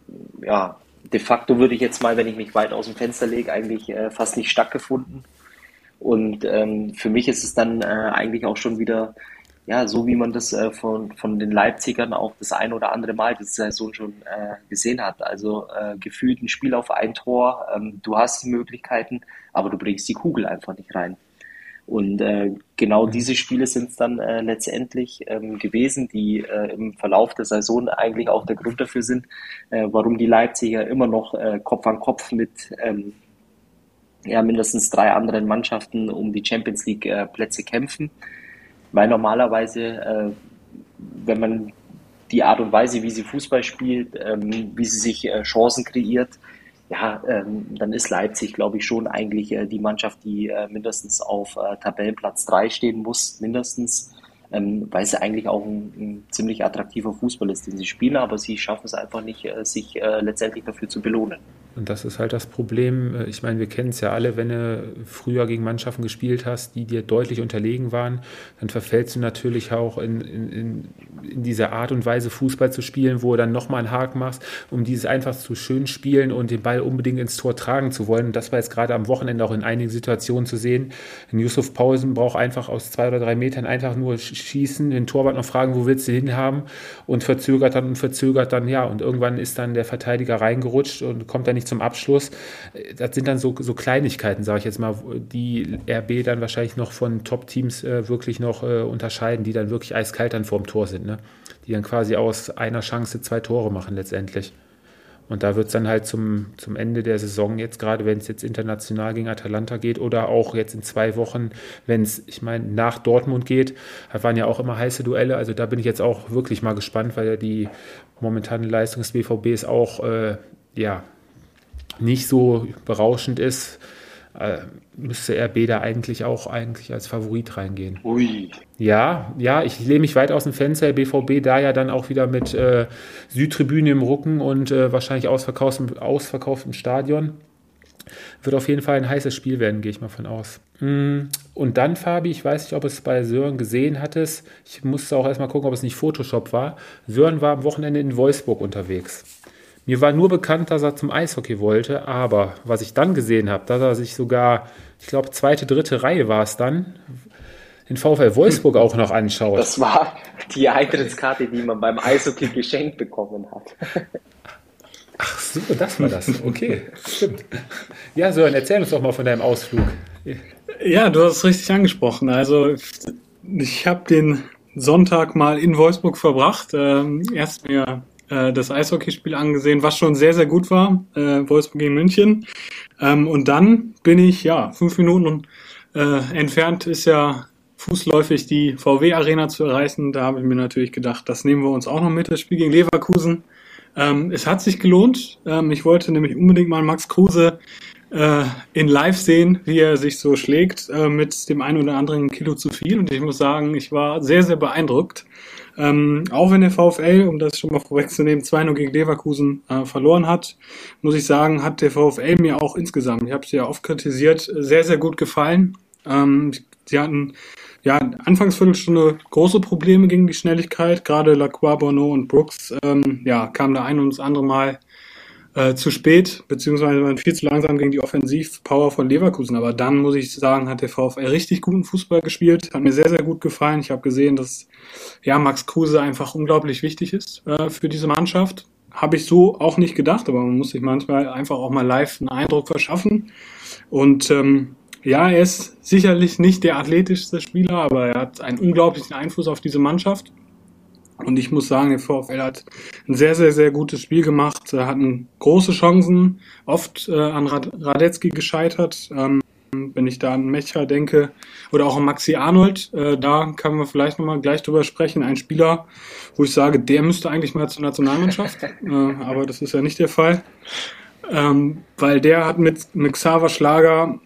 ja, de facto würde ich jetzt mal, wenn ich mich weit aus dem Fenster lege, eigentlich äh, fast nicht stattgefunden. Und ähm, für mich ist es dann äh, eigentlich auch schon wieder, ja, so wie man das äh, von, von den Leipzigern auch das ein oder andere Mal diese Saison schon äh, gesehen hat. Also äh, gefühlt ein Spiel auf ein Tor, ähm, du hast die Möglichkeiten, aber du bringst die Kugel einfach nicht rein. Und äh, genau mhm. diese Spiele sind es dann äh, letztendlich ähm, gewesen, die äh, im Verlauf der Saison eigentlich auch der Grund dafür sind, äh, warum die Leipziger immer noch äh, Kopf an Kopf mit ähm, ja, mindestens drei anderen Mannschaften um die Champions League äh, Plätze kämpfen. Weil normalerweise, wenn man die Art und Weise, wie sie Fußball spielt, ähm, wie sie sich Chancen kreiert, ja, ähm, dann ist Leipzig, glaube ich, schon eigentlich äh, die Mannschaft, die äh, mindestens auf äh, Tabellenplatz 3 stehen muss, mindestens, ähm, weil sie eigentlich auch ein, ein, ziemlich attraktiver Fußball ist, den sie spielen, aber sie schaffen es einfach nicht, äh, sich äh, letztendlich dafür zu belohnen. Und das ist halt das Problem. Äh, ich meine, wir kennen es ja alle, wenn du früher gegen Mannschaften gespielt hast, die dir deutlich unterlegen waren, dann verfällst du natürlich auch in, in, in diese Art und Weise Fußball zu spielen, wo du dann nochmal einen Haken machst, um dieses einfach zu schön spielen und den Ball unbedingt ins Tor tragen zu wollen. Und das war jetzt gerade am Wochenende auch in einigen Situationen zu sehen. Yusuf Pausen braucht einfach aus zwei oder drei Metern einfach nur schießen, den Torwart noch fragen, wo willst du hin haben und verzögert dann und verzögert dann, ja. Und irgendwann ist dann der Verteidiger reingerutscht und kommt dann nicht zum Abschluss. Das sind dann so, so Kleinigkeiten, sage ich jetzt mal, die RB dann wahrscheinlich noch von Top-Teams äh, wirklich noch äh, unterscheiden, die dann wirklich eiskalt dann vorm Tor sind, ne? die dann quasi aus einer Chance zwei Tore machen letztendlich. Und da wird es dann halt zum, zum Ende der Saison jetzt, gerade wenn es jetzt international gegen Atalanta geht oder auch jetzt in zwei Wochen, wenn es, ich meine, nach Dortmund geht, da waren ja auch immer heiße Duelle. Also da bin ich jetzt auch wirklich mal gespannt, weil ja die momentane Leistung des BVB auch, äh, ja, nicht so berauschend ist, äh, müsste RB da eigentlich auch eigentlich als Favorit reingehen. Ui. Ja, ja, ich lehne mich weit aus dem Fenster. BVB da ja dann auch wieder mit äh, Südtribüne im Rücken und äh, wahrscheinlich ausverkauftem, ausverkauftem Stadion. Wird auf jeden Fall ein heißes Spiel werden, gehe ich mal von aus. Mm, und dann, Fabi, ich weiß nicht, ob es bei Sören gesehen hattest. Ich musste auch erstmal gucken, ob es nicht Photoshop war. Sören war am Wochenende in Wolfsburg unterwegs. Mir war nur bekannt, dass er zum Eishockey wollte, aber was ich dann gesehen habe, dass er sich sogar, ich glaube, zweite, dritte Reihe war es dann, den VfL Wolfsburg auch noch anschaut. Das war die Eintrittskarte, die man beim Eishockey geschenkt bekommen hat. Ach so, das war das. Okay, stimmt. Ja, Sören, erzähl uns doch mal von deinem Ausflug. Ja, du hast es richtig angesprochen. Also ich habe den Sonntag mal in Wolfsburg verbracht. Ähm, erst mir äh, das Eishockeyspiel angesehen, was schon sehr, sehr gut war, äh, Wolfsburg gegen München. Ähm, und dann bin ich, ja, fünf Minuten äh, entfernt ist ja fußläufig die VW-Arena zu erreichen. Da habe ich mir natürlich gedacht, das nehmen wir uns auch noch mit, das Spiel gegen Leverkusen. Ähm, es hat sich gelohnt. Ähm, ich wollte nämlich unbedingt mal Max Kruse äh, in Live sehen, wie er sich so schlägt äh, mit dem einen oder anderen Kilo zu viel. Und ich muss sagen, ich war sehr, sehr beeindruckt. Ähm, auch wenn der VfL, um das schon mal vorwegzunehmen, 2-0 gegen Leverkusen äh, verloren hat, muss ich sagen, hat der VfL mir auch insgesamt, ich habe es ja oft kritisiert, sehr, sehr gut gefallen. Ähm, sie hatten ja, Anfangsviertelstunde große Probleme gegen die Schnelligkeit. Gerade Lacroix, Bono und Brooks ähm, ja, kamen da ein und das andere Mal äh, zu spät, beziehungsweise waren viel zu langsam gegen die Offensivpower von Leverkusen. Aber dann, muss ich sagen, hat der VfL richtig guten Fußball gespielt. Hat mir sehr, sehr gut gefallen. Ich habe gesehen, dass ja, Max Kruse einfach unglaublich wichtig ist äh, für diese Mannschaft. Habe ich so auch nicht gedacht, aber man muss sich manchmal einfach auch mal live einen Eindruck verschaffen. Und ähm, ja, er ist sicherlich nicht der athletischste Spieler, aber er hat einen unglaublichen Einfluss auf diese Mannschaft. Und ich muss sagen, der VfL hat ein sehr, sehr, sehr gutes Spiel gemacht, er hatten große Chancen, oft äh, an Rad Radetzky gescheitert. Ähm, wenn ich da an Mecha denke oder auch an Maxi Arnold, äh, da können wir vielleicht nochmal gleich drüber sprechen. Ein Spieler, wo ich sage, der müsste eigentlich mal zur Nationalmannschaft, äh, aber das ist ja nicht der Fall. Ähm, weil der hat mit, mit Xaver Schlager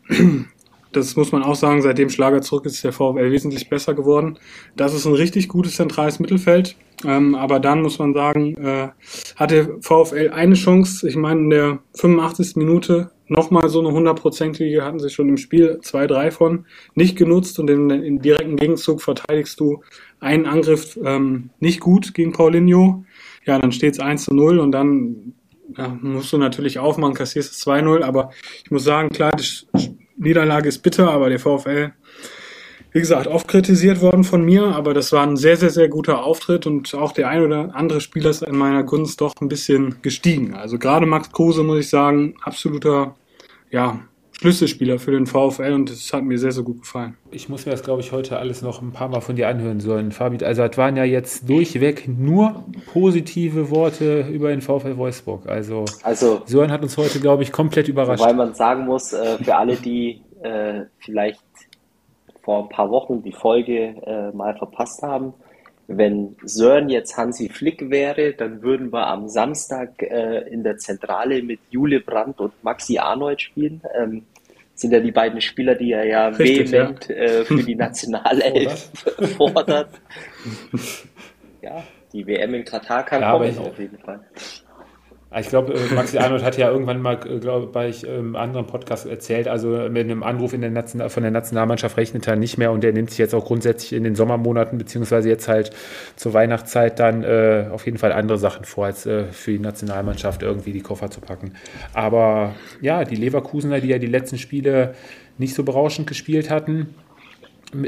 das muss man auch sagen, seitdem Schlager zurück ist, ist der VfL wesentlich besser geworden. Das ist ein richtig gutes zentrales Mittelfeld. Ähm, aber dann muss man sagen, äh, hat der VfL eine Chance. Ich meine, in der 85. Minute nochmal so eine hundertprozentige hatten sie schon im Spiel, zwei, drei von, nicht genutzt und im, im direkten Gegenzug verteidigst du einen Angriff ähm, nicht gut gegen Paulinho. Ja, dann steht es 1 zu 0 und dann ja, musst du natürlich aufmachen, kassierst es 2-0, aber ich muss sagen, klar, das Niederlage ist bitter, aber der VfL, wie gesagt, oft kritisiert worden von mir, aber das war ein sehr, sehr, sehr guter Auftritt und auch der ein oder andere Spieler ist in meiner Gunst doch ein bisschen gestiegen. Also gerade Max Kruse, muss ich sagen, absoluter, ja, Schlüsselspieler für den VfL und das hat mir sehr, sehr gut gefallen. Ich muss mir das, glaube ich, heute alles noch ein paar Mal von dir anhören sollen, Fabi. Also, es waren ja jetzt durchweg nur positive Worte über den VfL Wolfsburg. Also, also Sören hat uns heute, glaube ich, komplett überrascht. Weil man sagen muss, äh, für alle, die äh, vielleicht vor ein paar Wochen die Folge äh, mal verpasst haben, wenn Sören jetzt Hansi Flick wäre, dann würden wir am Samstag äh, in der Zentrale mit Jule Brandt und Maxi Arnold spielen. Ähm, sind ja die beiden Spieler, die er ja Richtig, vehement ja. Äh, für die Nationalelf fordert. ja, die WM in Katar kann ja, kommen auf jeden Fall. Ah, ich glaube, äh, Maxi Arnold hat ja irgendwann mal, äh, glaube ich, im anderen Podcast erzählt, also mit einem Anruf der National, von der Nationalmannschaft rechnet er nicht mehr und der nimmt sich jetzt auch grundsätzlich in den Sommermonaten, beziehungsweise jetzt halt zur Weihnachtszeit dann äh, auf jeden Fall andere Sachen vor, als äh, für die Nationalmannschaft irgendwie die Koffer zu packen. Aber ja, die Leverkusener, die ja die letzten Spiele nicht so berauschend gespielt hatten,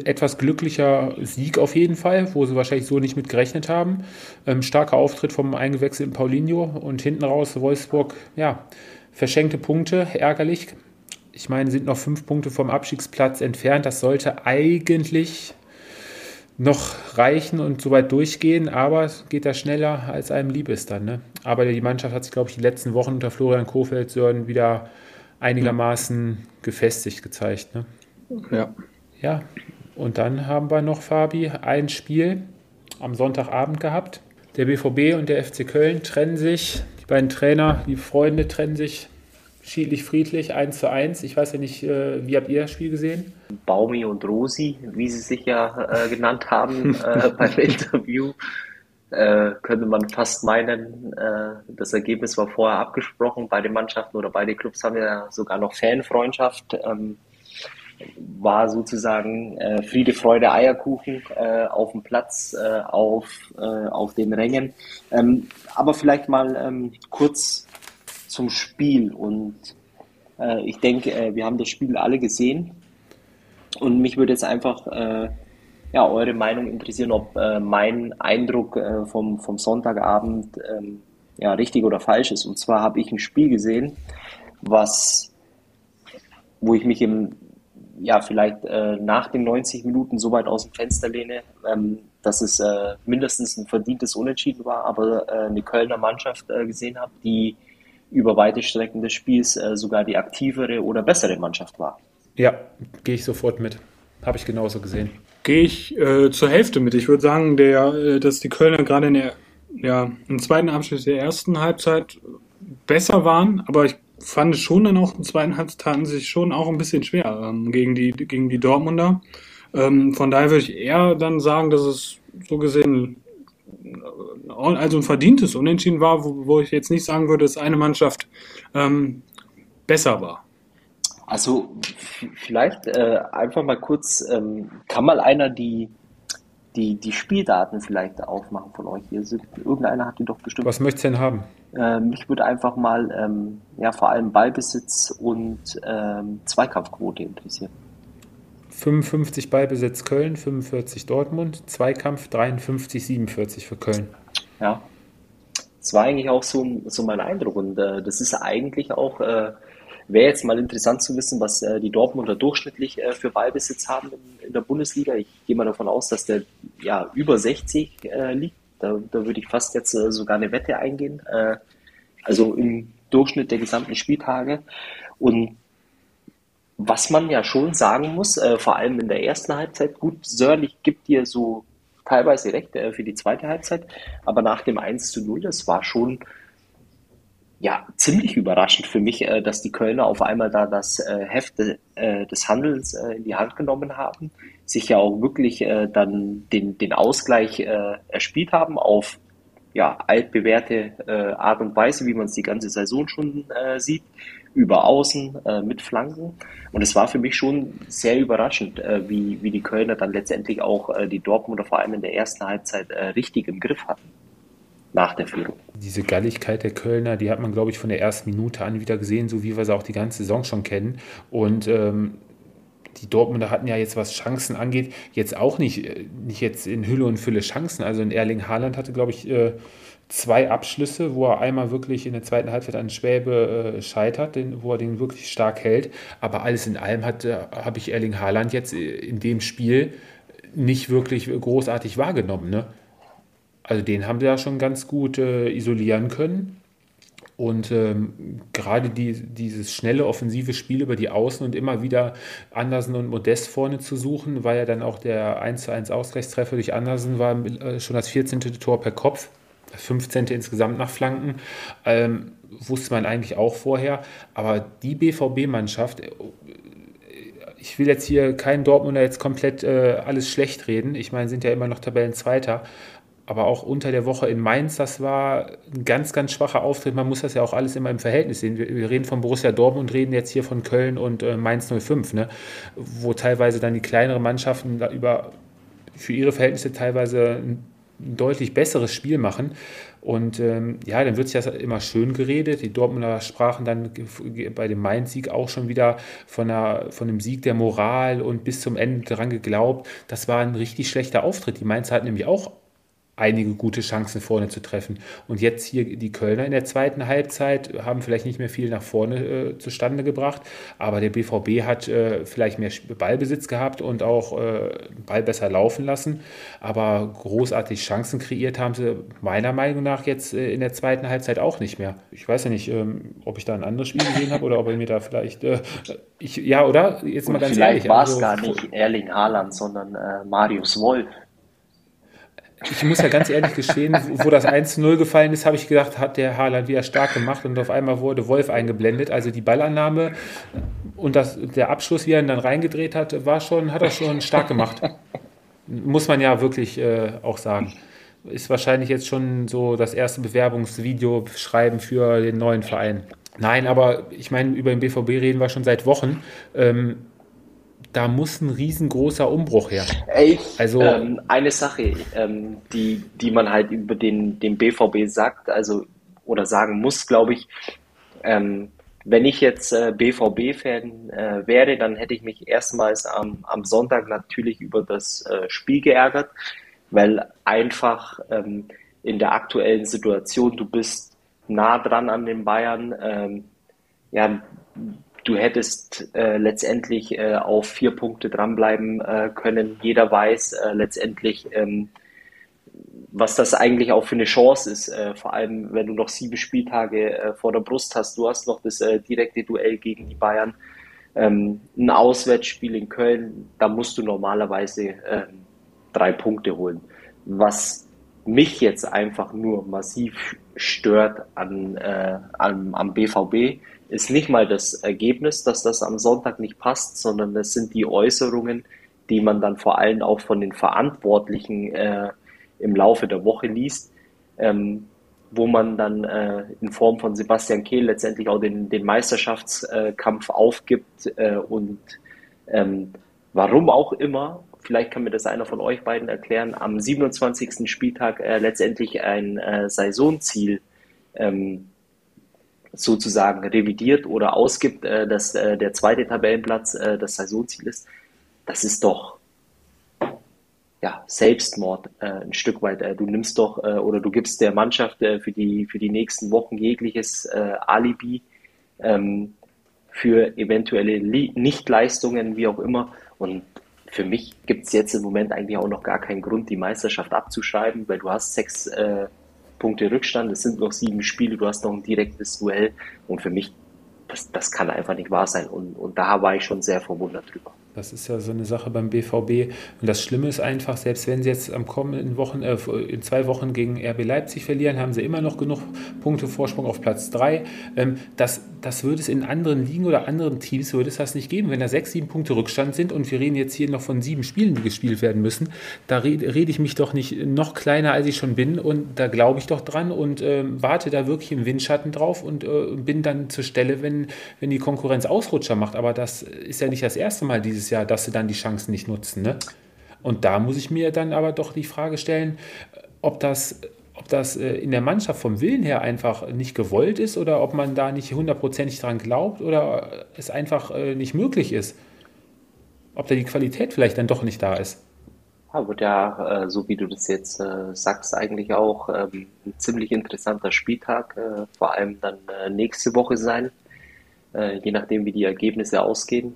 etwas glücklicher Sieg auf jeden Fall, wo sie wahrscheinlich so nicht mit gerechnet haben. Ähm, starker Auftritt vom eingewechselten Paulinho und hinten raus Wolfsburg, ja, verschenkte Punkte, ärgerlich. Ich meine, sind noch fünf Punkte vom Abstiegsplatz entfernt. Das sollte eigentlich noch reichen und soweit durchgehen, aber geht da schneller, als einem lieb ist dann. Ne? Aber die Mannschaft hat sich, glaube ich, die letzten Wochen unter Florian Kofeld Sören wieder einigermaßen gefestigt gezeigt. Ne? Ja. Ja, und dann haben wir noch, Fabi, ein Spiel am Sonntagabend gehabt. Der BVB und der FC Köln trennen sich. Die beiden Trainer, die Freunde trennen sich schiedlich friedlich, 1 zu 1. Ich weiß ja nicht, äh, wie habt ihr das Spiel gesehen? Baumi und Rosi, wie sie sich ja äh, genannt haben äh, beim Interview, äh, könnte man fast meinen, äh, das Ergebnis war vorher abgesprochen. Beide Mannschaften oder beide Clubs haben ja sogar noch Fanfreundschaft. Ähm, war sozusagen äh, Friede, Freude, Eierkuchen äh, auf dem Platz, äh, auf, äh, auf den Rängen. Ähm, aber vielleicht mal ähm, kurz zum Spiel. Und äh, ich denke, äh, wir haben das Spiel alle gesehen. Und mich würde jetzt einfach ja, eure Meinung interessieren, ob mein Eindruck vom, vom Sonntagabend ähm, ja, richtig oder falsch ist. Und zwar habe ich ein Spiel gesehen, was, wo ich mich im ja vielleicht äh, nach den 90 Minuten so weit aus dem Fenster lehne, ähm, dass es äh, mindestens ein verdientes Unentschieden war, aber äh, eine Kölner Mannschaft äh, gesehen habe, die über weite Strecken des Spiels äh, sogar die aktivere oder bessere Mannschaft war. Ja, gehe ich sofort mit. Habe ich genauso gesehen. Gehe ich äh, zur Hälfte mit. Ich würde sagen, der, äh, dass die Kölner gerade in der ja, im zweiten Abschnitt der ersten Halbzeit besser waren, aber ich fand schon dann auch im zweiten Halbzeit taten sich schon auch ein bisschen schwer ähm, gegen, die, gegen die Dortmunder. Ähm, von daher würde ich eher dann sagen, dass es so gesehen äh, also ein verdientes Unentschieden war, wo, wo ich jetzt nicht sagen würde, dass eine Mannschaft ähm, besser war. Also vielleicht äh, einfach mal kurz, ähm, kann mal einer die, die, die Spieldaten vielleicht aufmachen von euch hier? Sind, irgendeiner hat die doch bestimmt. Was möchtest du denn haben? Äh, mich würde einfach mal ähm, ja, vor allem Ballbesitz und ähm, Zweikampfquote interessieren. 55 Ballbesitz Köln, 45 Dortmund, Zweikampf 53, 47 für Köln. Ja, das war eigentlich auch so, so mein Eindruck und äh, das ist eigentlich auch, äh, wäre jetzt mal interessant zu wissen, was äh, die Dortmunder durchschnittlich äh, für Ballbesitz haben in, in, der Bundesliga. Ich gehe mal davon aus, dass der ja über 60 äh, liegt. Da, da würde ich fast jetzt äh, sogar eine Wette eingehen. also im Durchschnitt der gesamten Spieltage. Und was man ja schon sagen muss, äh, vor allem in der ersten Halbzeit, gut, Sörlich gibt dir so teilweise recht äh, für die zweite Halbzeit, aber nach dem 1 zu 0, das war schon ja, ziemlich überraschend für mich, äh, dass die Kölner auf einmal da das äh, Heft äh, des Handelns äh, in die Hand genommen haben, sich ja auch wirklich dann den, den Ausgleich erspielt haben auf ja, altbewährte Art und Weise, wie man es die ganze Saison schon sieht über Außen mit Flanken. Und es war für mich schon sehr überraschend, wie, wie die Kölner dann letztendlich auch die Dortmunder vor allem in der ersten Halbzeit richtig im Griff hatten. Nach der Führung. Diese Galligkeit der Kölner, die hat man, glaube ich, von der ersten Minute an wieder gesehen, so wie wir sie auch die ganze Saison schon kennen. Und ähm, die Dortmunder hatten ja jetzt, was Chancen angeht, jetzt auch nicht, äh, nicht jetzt in Hülle und Fülle Chancen. Also in Erling Haaland hatte, glaube ich, äh, zwei Abschlüsse, wo er einmal wirklich in der zweiten Halbzeit an Schwäbe äh, scheitert, wo er den wirklich stark hält. Aber alles in allem habe ich Erling Haaland jetzt in dem Spiel nicht wirklich großartig wahrgenommen. Ne? Also den haben sie ja schon ganz gut äh, isolieren können. Und ähm, gerade die, dieses schnelle offensive Spiel über die Außen und immer wieder Andersen und Modest vorne zu suchen, war ja dann auch der 1 zu 1 Ausgleichstreffer durch Andersen, war äh, schon das 14. Tor per Kopf. 15. insgesamt nach Flanken. Ähm, wusste man eigentlich auch vorher. Aber die BVB-Mannschaft, äh, ich will jetzt hier keinen Dortmunder jetzt komplett äh, alles schlecht reden. Ich meine, sind ja immer noch Tabellenzweiter. Aber auch unter der Woche in Mainz, das war ein ganz, ganz schwacher Auftritt. Man muss das ja auch alles immer im Verhältnis sehen. Wir, wir reden von Borussia Dortmund, reden jetzt hier von Köln und äh, Mainz 05, ne? wo teilweise dann die kleineren Mannschaften da über für ihre Verhältnisse teilweise ein ein deutlich besseres Spiel machen. Und ähm, ja, dann wird sich das immer schön geredet. Die Dortmunder sprachen dann bei dem Mainz-Sieg auch schon wieder von, einer, von einem Sieg der Moral und bis zum Ende daran geglaubt. Das war ein richtig schlechter Auftritt. Die Mainz hat nämlich auch einige gute Chancen vorne zu treffen. Und jetzt hier die Kölner in der zweiten Halbzeit haben vielleicht nicht mehr viel nach vorne äh, zustande gebracht, aber der BVB hat äh, vielleicht mehr Ballbesitz gehabt und auch äh, Ball besser laufen lassen. Aber großartig Chancen kreiert haben sie meiner Meinung nach jetzt äh, in der zweiten Halbzeit auch nicht mehr. Ich weiß ja nicht, ähm, ob ich da ein anderes Spiel gesehen habe oder ob ich mir da vielleicht äh, ich, ja, oder? Jetzt mal ganz vielleicht ehrlich. Vielleicht war es also, gar nicht Erling Haaland, sondern äh, Marius Wolf ich muss ja ganz ehrlich gestehen, wo das 1-0 gefallen ist, habe ich gedacht, hat der Haaland wieder stark gemacht und auf einmal wurde Wolf eingeblendet. Also die Ballannahme und das, der Abschluss, wie er ihn dann reingedreht hat, war schon, hat er schon stark gemacht. Muss man ja wirklich äh, auch sagen. Ist wahrscheinlich jetzt schon so das erste Bewerbungsvideo schreiben für den neuen Verein. Nein, aber ich meine, über den BVB reden wir schon seit Wochen. Ähm, da muss ein riesengroßer Umbruch her. Ey, also ähm, eine Sache, ähm, die, die man halt über den, den BVB sagt, also oder sagen muss, glaube ich, ähm, wenn ich jetzt äh, BVB-Fan äh, wäre, dann hätte ich mich erstmals am, am Sonntag natürlich über das äh, Spiel geärgert, weil einfach ähm, in der aktuellen Situation, du bist nah dran an den Bayern, ähm, ja, du hättest äh, letztendlich äh, auf vier Punkte dranbleiben äh, können. Jeder weiß äh, letztendlich, ähm, was das eigentlich auch für eine Chance ist, äh, vor allem wenn du noch sieben Spieltage äh, vor der Brust hast. Du hast noch das äh, direkte Duell gegen die Bayern, ähm, ein Auswärtsspiel in Köln, da musst du normalerweise ähm, drei Punkte holen. Was mich jetzt einfach nur massiv stört an, äh, am, am BVB, ist nicht mal das Ergebnis, dass das am Sonntag nicht passt, sondern es sind die Äußerungen, die man dann vor allem auch von den Verantwortlichen äh, im Laufe der Woche liest, ähm, wo man dann äh, in Form von Sebastian Kehl letztendlich auch den, den Meisterschaftskampf aufgibt äh, und ähm, warum auch immer, vielleicht kann mir das einer von euch beiden erklären, am 27. Spieltag äh, letztendlich ein äh, Saisonziel ähm, sozusagen revidiert oder ausgibt, äh, dass äh, der zweite Tabellenplatz äh, das Saisonziel ist. Das ist doch ja, Selbstmord äh, ein Stück weit. Äh, du nimmst doch äh, oder du gibst der Mannschaft für, die, für die nächsten Wochen jegliches Alibi ähm, für eventuelle Nichtleistungen, wie auch immer. Und für mich gibt es jetzt im Moment eigentlich auch noch gar keinen Grund, die Meisterschaft abzuschreiben, weil du hast sechs Punkte Rückstand, es sind noch sieben Spiele, du hast noch ein direktes Duell. Und für mich, das, das kann einfach nicht wahr sein. Und, und da war ich schon sehr verwundert drüber. Das ist ja so eine Sache beim BVB. Und das Schlimme ist einfach, selbst wenn sie jetzt am kommenden Wochen, äh, in zwei Wochen gegen RB Leipzig verlieren, haben sie immer noch genug Punkte Vorsprung auf Platz 3. Ähm, das, das würde es in anderen Ligen oder anderen Teams würde es das nicht geben, wenn da sechs, sieben Punkte Rückstand sind und wir reden jetzt hier noch von sieben Spielen, die gespielt werden müssen. Da rede, rede ich mich doch nicht noch kleiner, als ich schon bin und da glaube ich doch dran und äh, warte da wirklich im Windschatten drauf und äh, bin dann zur Stelle, wenn, wenn die Konkurrenz Ausrutscher macht. Aber das ist ja nicht das erste Mal dieses Jahr, dass sie dann die Chancen nicht nutzen. Ne? Und da muss ich mir dann aber doch die Frage stellen, ob das, ob das äh, in der Mannschaft vom Willen her einfach nicht gewollt ist oder ob man da nicht hundertprozentig dran glaubt oder es einfach äh, nicht möglich ist. Ob da die Qualität vielleicht dann doch nicht da ist. Wird ja, äh, so wie du das jetzt sagst, eigentlich auch ähm, ein ziemlich interessanter Spieltag, vor allem dann nächste Woche sein, je nachdem, wie die Ergebnisse ausgehen.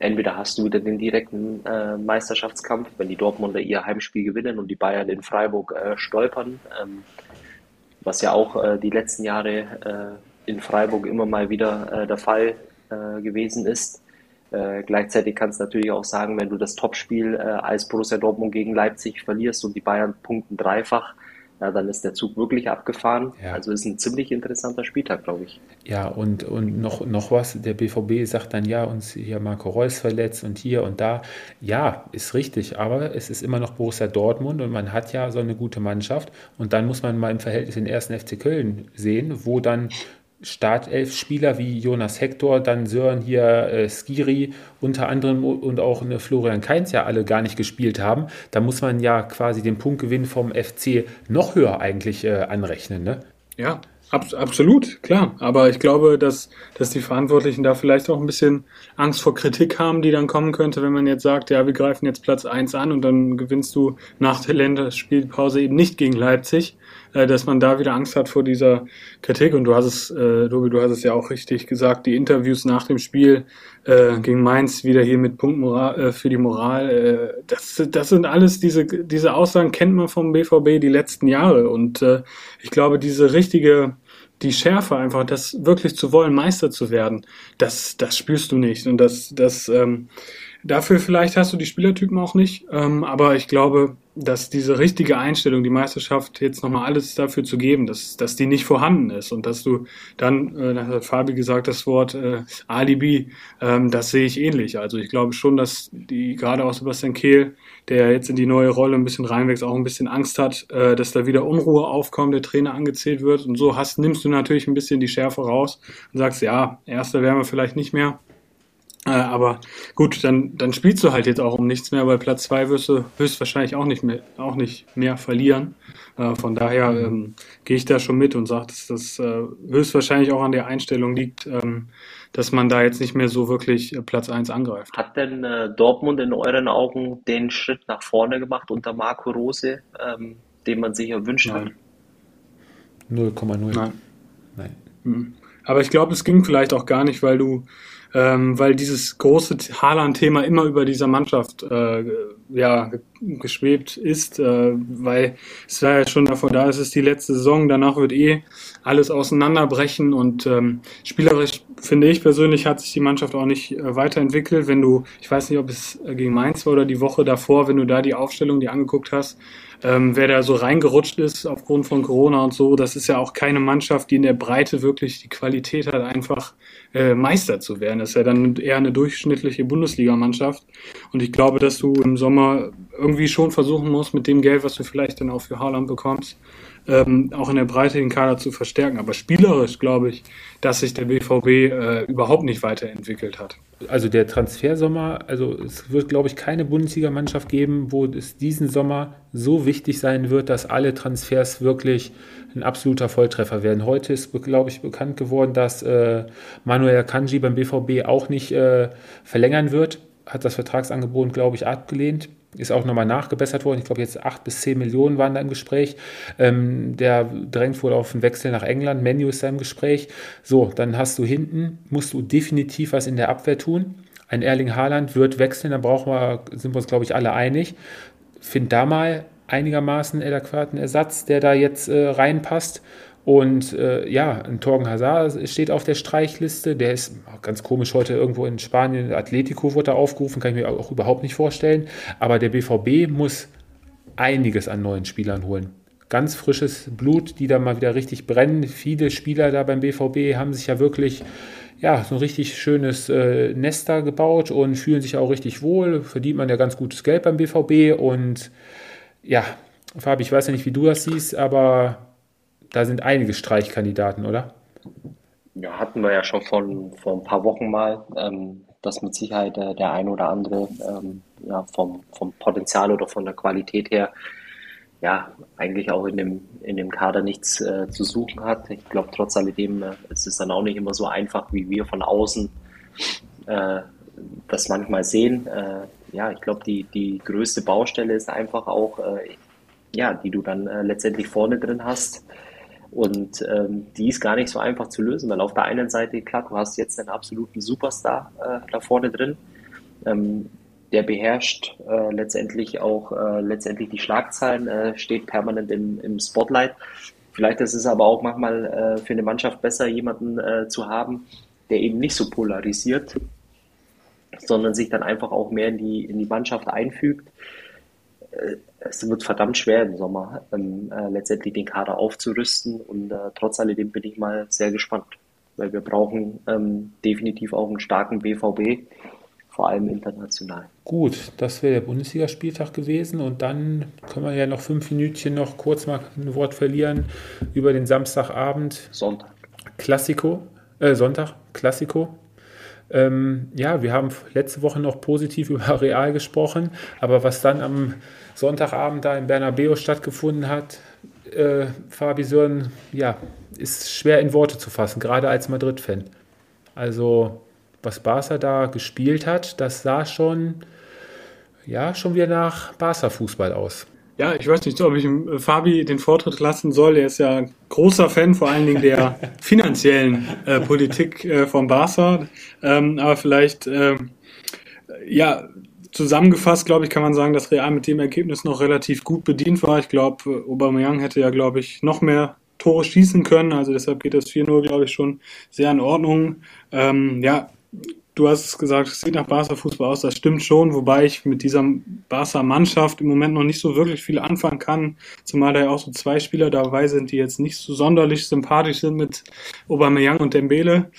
Entweder hast du wieder den direkten äh, Meisterschaftskampf, wenn die Dortmunder ihr Heimspiel gewinnen und die Bayern in Freiburg äh, stolpern, ähm, was ja auch äh, die letzten Jahre äh, in Freiburg immer mal wieder äh, der Fall äh, gewesen ist. gleichzeitig kannst du natürlich auch sagen, wenn du das Topspiel als Borussia Dortmund gegen Leipzig verlierst und die Bayern punkten dreifach, ja, dann ist der Zug wirklich abgefahren. Ja. Also ist ein ziemlich interessanter Spieltag, glaube ich. Ja, und, und noch, noch was, der BVB sagt dann, ja, uns hier Marco Reus verletzt und hier und da. Ja, ist richtig, aber es ist immer noch Borussia Dortmund und man hat ja so eine gute Mannschaft. Und dann muss man mal im Verhältnis den ersten FC Köln sehen, wo dann Startelf-Spieler wie Jonas Hector, dann Sören hier, äh, Skiri unter anderem und auch eine Florian Kainz ja alle gar nicht gespielt haben, da muss man ja quasi den Punktgewinn vom FC noch höher eigentlich äh, anrechnen. Ne? Ja, ab, absolut, klar. Aber ich glaube, dass, dass die Verantwortlichen da vielleicht auch ein bisschen Angst vor Kritik haben, die dann kommen könnte, wenn man jetzt sagt, ja, wir greifen jetzt Platz 1 an und dann gewinnst du nach der Länderspielpause eben nicht gegen Leipzig äh, dass man da wieder Angst hat vor dieser Kritik. Und du hast es, äh, Dobi, du hast es ja auch richtig gesagt, die Interviews nach dem Spiel äh, gegen Mainz wieder hier mit Punkt Moral, äh, für die Moral. Äh, das, das sind alles diese, diese Aussagen kennt man vom BVB die letzten Jahre. Und äh, ich glaube, diese richtige die Schärfe einfach, das wirklich zu wollen, Meister zu werden, das, das spürst du nicht. Und das, das, ähm, dafür vielleicht hast du die Spielertypen auch nicht. Ähm, aber ich glaube, dass diese richtige Einstellung, die Meisterschaft jetzt nochmal alles dafür zu geben, dass, dass die nicht vorhanden ist und dass du dann, äh, da hat Fabi gesagt, das Wort äh, Alibi, ähm, das sehe ich ähnlich. Also ich glaube schon, dass die, gerade auch Sebastian Kehl, der jetzt in die neue Rolle ein bisschen reinwächst, auch ein bisschen Angst hat, äh, dass da wieder Unruhe aufkommt, der Trainer angezählt wird und so hast, nimmst du natürlich ein bisschen die Schärfe raus und sagst, ja, erster wären wir vielleicht nicht mehr, äh, aber gut, dann, dann spielst du halt jetzt auch um nichts mehr, weil Platz zwei wirst du höchstwahrscheinlich auch nicht mehr, auch nicht mehr verlieren. Äh, von daher ähm, gehe ich da schon mit und sage, dass das äh, höchstwahrscheinlich auch an der Einstellung liegt, ähm, dass man da jetzt nicht mehr so wirklich äh, Platz eins angreift. Hat denn äh, Dortmund in euren Augen den Schritt nach vorne gemacht unter Marco Rose, ähm, den man sich erwünscht Nein. hat? 0,0. Nein. Nein. Mhm. Aber ich glaube, es ging vielleicht auch gar nicht, weil du ähm, weil dieses große Haaland-Thema immer über dieser Mannschaft äh, ja, geschwebt ist, äh, weil es war ja schon davor da, es ist die letzte Saison, danach wird eh alles auseinanderbrechen und ähm, spielerisch finde ich persönlich hat sich die Mannschaft auch nicht äh, weiterentwickelt. Wenn du, ich weiß nicht, ob es gegen Mainz war oder die Woche davor, wenn du da die Aufstellung die angeguckt hast, ähm, wer da so reingerutscht ist aufgrund von Corona und so, das ist ja auch keine Mannschaft, die in der Breite wirklich die Qualität hat, einfach äh, Meister zu werden. Das ist ja dann eher eine durchschnittliche Bundesligamannschaft. Und ich glaube, dass du im Sommer irgendwie schon versuchen musst, mit dem Geld, was du vielleicht dann auch für Haaland bekommst, ähm, auch in der Breite den Kader zu verstärken. Aber spielerisch glaube ich, dass sich der BVB äh, überhaupt nicht weiterentwickelt hat. Also der Transfersommer, also es wird, glaube ich, keine Bundesligamannschaft geben, wo es diesen Sommer so wichtig sein wird, dass alle Transfers wirklich ein absoluter Volltreffer werden. Heute ist, glaube ich, bekannt geworden, dass äh, Manuel Akanji beim BVB auch nicht äh, verlängern wird. Hat das Vertragsangebot, glaube ich, abgelehnt ist auch nochmal nachgebessert worden. Ich glaube, jetzt acht bis zehn Millionen waren da im Gespräch. Ähm, der drängt wohl auf einen Wechsel nach England. Menu ist da im Gespräch. So, dann hast du hinten, musst du definitiv was in der Abwehr tun. Ein Erling Haaland wird wechseln, da brauchen wir, sind wir uns, glaube ich, alle einig. Find da mal einigermaßen adäquaten Ersatz, der da jetzt äh, reinpasst. Und äh, ja, ein Torgen Hazard steht auf der Streichliste. Der ist ganz komisch heute irgendwo in Spanien. Atletico wurde da aufgerufen, kann ich mir auch überhaupt nicht vorstellen. Aber der BVB muss einiges an neuen Spielern holen. Ganz frisches Blut, die da mal wieder richtig brennen. Viele Spieler da beim BVB haben sich ja wirklich ja, so ein richtig schönes äh, Nester gebaut und fühlen sich auch richtig wohl. Verdient man ja ganz gutes Geld beim BVB. Und ja, Fabi, ich weiß ja nicht, wie du das siehst, aber da sind einige Streichkandidaten, oder? Ja, hatten wir ja schon vor, vor ein paar Wochen mal, ähm, dass mit Sicherheit äh, der ein oder andere ähm, ja, vom, vom Potenzial oder von der Qualität her ja eigentlich auch in dem, in dem Kader nichts äh, zu suchen hat. Ich glaube, trotz alledem äh, ist es dann auch nicht immer so einfach, wie wir von außen äh, das manchmal sehen. Äh, ja, ich glaube, die, die größte Baustelle ist einfach auch, äh, ja, die du dann äh, letztendlich vorne drin hast. Und ähm, die ist gar nicht so einfach zu lösen, weil auf der einen Seite, klar, du hast jetzt einen absoluten Superstar äh, da vorne drin. Ähm, der beherrscht äh, letztendlich auch äh, letztendlich die Schlagzeilen, äh, steht permanent im, im Spotlight. Vielleicht ist es aber auch manchmal äh, für eine Mannschaft besser, jemanden äh, zu haben, der eben nicht so polarisiert, sondern sich dann einfach auch mehr in die, in die Mannschaft einfügt. Es wird verdammt schwer im Sommer, ähm, äh, letztendlich den Kader aufzurüsten und äh, trotz alledem bin ich mal sehr gespannt, weil wir brauchen ähm, definitiv auch einen starken BVB, vor allem international. Gut, das wäre der Bundesligaspieltag gewesen und dann können wir ja noch fünf Minütchen noch kurz mal ein Wort verlieren über den Samstagabend. Sonntag. Klassiko, äh, Sonntag, Klassiko. Ähm, ja, wir haben letzte Woche noch positiv über Real gesprochen, aber was dann am Sonntagabend da in Bernabeu stattgefunden hat, äh, Fabi Sören, ja, ist schwer in Worte zu fassen, gerade als Madrid-Fan. Also, was Barca da gespielt hat, das sah schon, ja, schon wieder nach Barca-Fußball aus. Ja, ich weiß nicht, ob ich äh, Fabi den Vortritt lassen soll. Er ist ja großer Fan vor allen Dingen der finanziellen äh, Politik äh, von Barca. Ähm, aber vielleicht, ähm, ja, zusammengefasst, glaube ich, kann man sagen, dass Real mit dem Ergebnis noch relativ gut bedient war. Ich glaube, Aubameyang hätte ja, glaube ich, noch mehr Tore schießen können. Also deshalb geht das 4-0, glaube ich, schon sehr in Ordnung. Ähm, ja, du hast es gesagt, es sieht nach Barca-Fußball aus, das stimmt schon, wobei ich mit dieser Barca-Mannschaft im Moment noch nicht so wirklich viel anfangen kann, zumal da ja auch so zwei Spieler dabei sind, die jetzt nicht so sonderlich sympathisch sind mit Aubameyang und Dembele.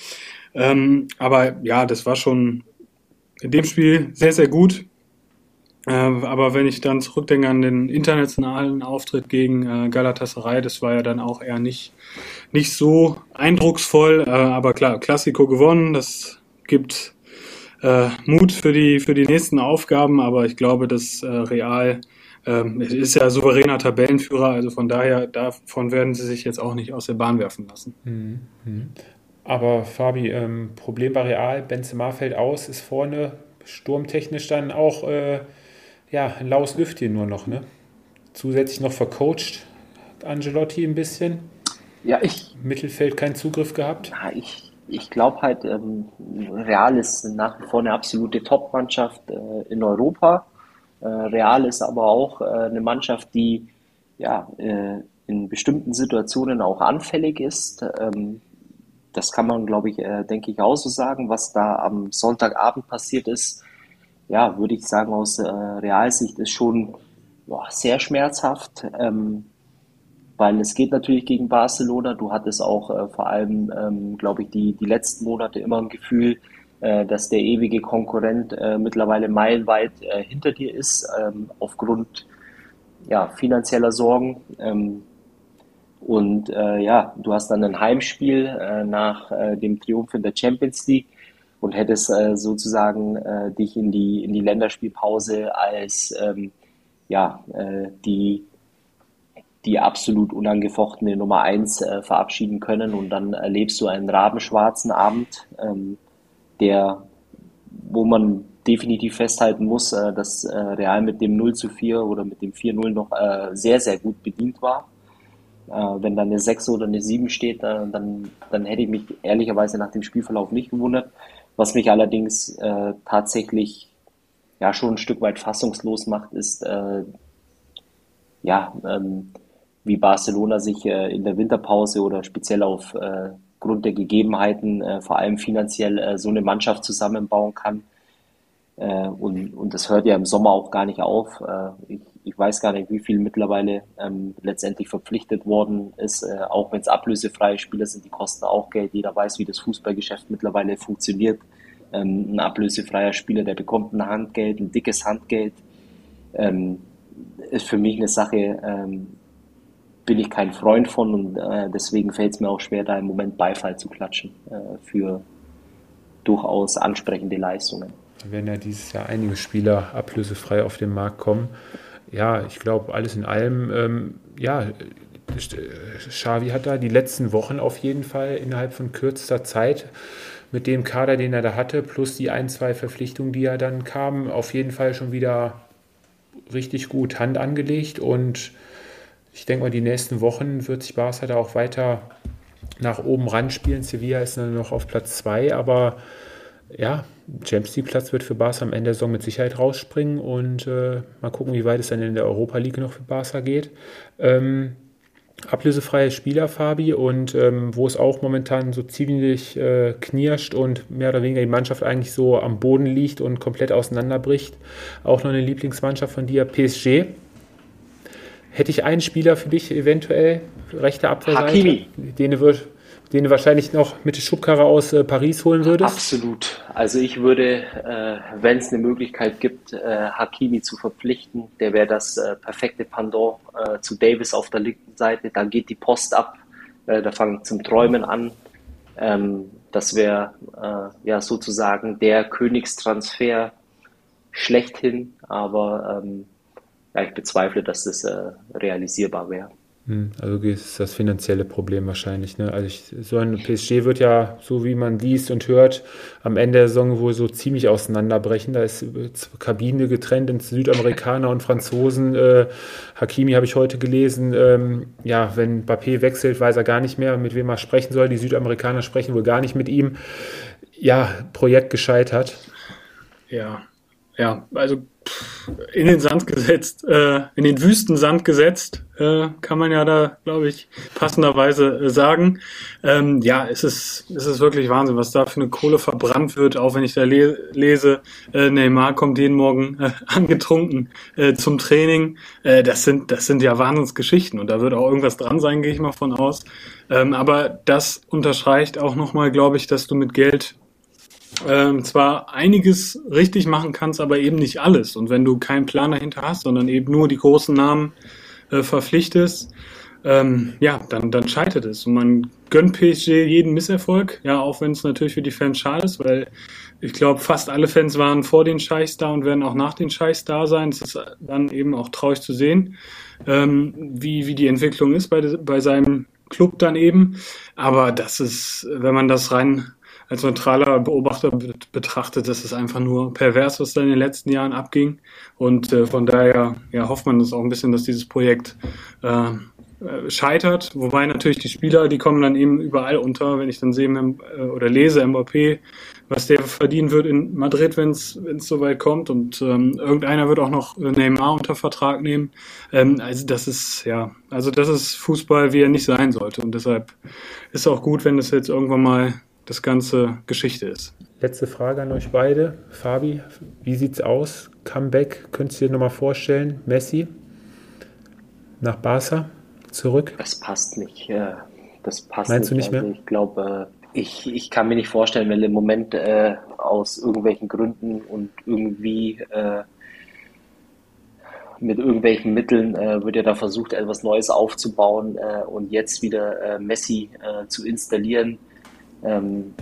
Ähm, aber ja, das war schon in dem Spiel sehr, sehr gut. Äh, aber wenn ich dann zurückdenke an den internationalen Auftritt gegen äh, Galatasaray, das war ja dann auch eher nicht, nicht so eindrucksvoll. Äh, aber klar, Klassiko gewonnen, das gibt äh, Mut für die, für die nächsten Aufgaben. Aber ich glaube, dass äh, Real ähm, ist ja souveräner Tabellenführer, also von daher, davon werden sie sich jetzt auch nicht aus der Bahn werfen lassen. Mhm. mhm. Aber Fabi, ähm, Problem bei Real, Benzema fällt aus, ist vorne sturmtechnisch dann auch äh, ja, ein laues Lüftchen nur noch. Ne? Zusätzlich noch vercoacht Angelotti ein bisschen. ja, ich, Mittelfeld keinen Zugriff gehabt? Ja, ich, ich glaube halt, ähm, Real ist nach wie vor eine absolute Top-Mannschaft äh, in Europa. Äh, Real ist aber auch äh, eine Mannschaft, die ja, äh, in bestimmten Situationen auch anfällig ist. Ähm, das kann man, glaube ich, äh, denke ich auch so sagen. Was da am Sonntagabend passiert ist, ja, würde ich sagen, aus äh, Realsicht ist schon boah, sehr schmerzhaft. Ähm, weil es geht natürlich gegen Barcelona. Du hattest auch äh, vor allem, ähm, glaube ich, die, die letzten Monate immer ein Gefühl, äh, dass der ewige Konkurrent äh, mittlerweile meilenweit äh, hinter dir ist, ähm, aufgrund ja, finanzieller Sorgen. Ähm, und äh, ja, du hast dann ein Heimspiel äh, nach dem Triumph in der Champions League und hättest sozusagen dich in die, in die Länderspielpause als ähm, ja, die die absolut unangefochtene Nummer eins äh, verabschieden können und dann erlebst du einen rabenschwarzen Abend, ähm, der, wo man definitiv festhalten muss, äh, dass äh, Real mit dem 0 zu 4 oder mit dem 4-0 noch äh, sehr, sehr gut bedient war. Äh, wenn dann eine 6 oder eine 7 steht, äh, dann, dann hätte ich mich ehrlicherweise nach dem Spielverlauf nicht gewundert. Was mich allerdings tatsächlich ja schon ein Stück weit fassungslos macht, ist ja, ähm, wie Barcelona sich äh, in der Winterpause oder speziell aufgrund äh, der Gegebenheiten, äh, vor allem finanziell, so eine Mannschaft zusammenbauen kann. und, und das hört ja im Sommer auch gar nicht auf. ich, ich weiß gar nicht, wie viel mittlerweile ähm, letztendlich verpflichtet worden ist. Äh, auch wenn es ablösefreie Spieler sind, die kosten auch Geld. Jeder weiß, wie das Fußballgeschäft mittlerweile funktioniert. Ähm, ein ablösefreier Spieler, der bekommt ein Handgeld, ein dickes Handgeld. Ähm, ist für mich eine Sache, ähm, bin ich kein Freund von und äh, deswegen fällt es mir auch schwer, da im Moment Beifall zu klatschen äh, für durchaus ansprechende Leistungen. Da werden ja dieses Jahr einige Spieler ablösefrei auf den Markt kommen. Ja, ich glaube, alles in allem, ähm, ja, Xavi hat da die letzten Wochen auf jeden Fall innerhalb von kürzester Zeit mit dem Kader, den er da hatte, plus die ein, zwei Verpflichtungen, die ja dann kamen, auf jeden Fall schon wieder richtig gut Hand angelegt und ich denke mal, die nächsten Wochen wird sich Barca da auch weiter nach oben ran spielen. Sevilla ist dann noch auf Platz 2, aber ja, Champions League Platz wird für Barca am Ende der Saison mit Sicherheit rausspringen und äh, mal gucken, wie weit es dann in der Europa League noch für Barca geht. Ähm, ablösefreie Spieler, Fabi, und ähm, wo es auch momentan so ziemlich äh, knirscht und mehr oder weniger die Mannschaft eigentlich so am Boden liegt und komplett auseinanderbricht. Auch noch eine Lieblingsmannschaft von dir, PSG. Hätte ich einen Spieler für dich eventuell, rechte Abwehrseite, Hakimi. Den du, den du wahrscheinlich noch mit der Schubkarre aus äh, Paris holen würdest? Absolut. Also ich würde, äh, wenn es eine Möglichkeit gibt, äh, Hakimi zu verpflichten, der wäre das äh, perfekte Pendant äh, zu Davis auf der linken Seite. Dann geht die Post ab, äh, da fangen zum Träumen an. Ähm, das wäre ja sozusagen der Königstransfer schlechthin, aber ähm, ja, ich bezweifle, dass das äh, realisierbar wäre. Hm, also ist das finanzielle Problem wahrscheinlich. Ne? Also ich, so ein PSG wird ja, so wie man liest und hört, am Ende der Saison wohl so ziemlich auseinanderbrechen. Da ist Kabine getrennt in Südamerikaner und Franzosen. Äh, Hakimi habe ich heute gelesen. Ähm, ja, wenn Bappé wechselt, weiß er gar nicht mehr, mit wem er sprechen soll. Die Südamerikaner sprechen wohl gar nicht mit ihm. Ja, Projekt gescheitert. Ja, ja, also in den Sand gesetzt, äh, in den Wüstensand gesetzt, äh, kann man ja da, glaube ich, passenderweise äh, sagen. Ähm, ja, es ist, es ist wirklich Wahnsinn, was da für eine Kohle verbrannt wird, auch wenn ich da le lese, äh, Neymar kommt jeden Morgen äh, angetrunken äh, zum Training. Das sind, das sind ja Wahnsinnsgeschichten und da wird auch irgendwas dran sein, gehe ich mal von aus. Ähm, aber das unterstreicht auch nochmal, glaube ich, dass du mit Geld ähm, zwar einiges richtig machen kannst, aber eben nicht alles. Und wenn du keinen Plan dahinter hast, sondern eben nur die großen Namen äh, verpflichtest, ähm, ja, dann, dann scheitert es. Und man gönnt PSG jeden Misserfolg, ja, auch wenn es natürlich für die Fans schade ist, weil ich glaube, fast alle Fans waren vor den Scheichs da und werden auch nach den Scheichs da sein. Es ist dann eben auch traurig zu sehen, ähm, wie, wie die Entwicklung ist bei, bei seinem Club dann eben. Aber das ist, wenn man das rein als neutraler Beobachter betrachtet, das ist einfach nur pervers, was da in den letzten Jahren abging. Und äh, von daher ja, hofft man das auch ein bisschen, dass dieses Projekt äh, äh, scheitert. Wobei natürlich die Spieler, die kommen dann eben überall unter. Wenn ich dann sehe äh, oder lese Mbappé, was der verdienen wird in Madrid, wenn es soweit kommt. Und ähm, irgendeiner wird auch noch Neymar unter Vertrag nehmen. Ähm, also das ist, ja, also das ist Fußball, wie er nicht sein sollte. Und deshalb ist auch gut, wenn das jetzt irgendwann mal das ganze Geschichte ist. Letzte Frage an euch beide. Fabi, wie sieht's aus? Comeback, könntest du dir nochmal vorstellen? Messi nach Barca zurück? Das passt nicht. Das passt Meinst nicht. du nicht mehr? Also ich glaube, ich, ich kann mir nicht vorstellen, weil im Moment äh, aus irgendwelchen Gründen und irgendwie äh, mit irgendwelchen Mitteln äh, wird ja da versucht, etwas Neues aufzubauen äh, und jetzt wieder äh, Messi äh, zu installieren. Ähm,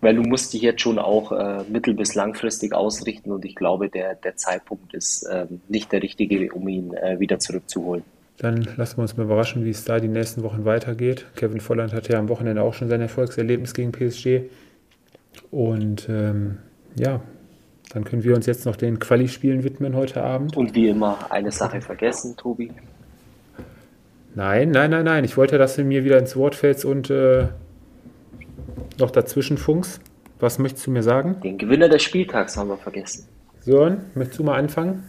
weil du musst dich jetzt schon auch äh, mittel- bis langfristig ausrichten und ich glaube, der, der Zeitpunkt ist äh, nicht der richtige, um ihn äh, wieder zurückzuholen. Dann lassen wir uns mal überraschen, wie es da die nächsten Wochen weitergeht. Kevin Volland hatte ja am Wochenende auch schon sein Erfolgserlebnis gegen PSG. Und ähm, ja, dann können wir uns jetzt noch den Quali-Spielen widmen heute Abend. Und wie immer eine Sache vergessen, Tobi. Nein, nein, nein, nein. Ich wollte, dass du mir wieder ins Wort fällst und äh, noch dazwischen funkst. Was möchtest du mir sagen? Den Gewinner des Spieltags haben wir vergessen. Sören, möchtest du mal anfangen?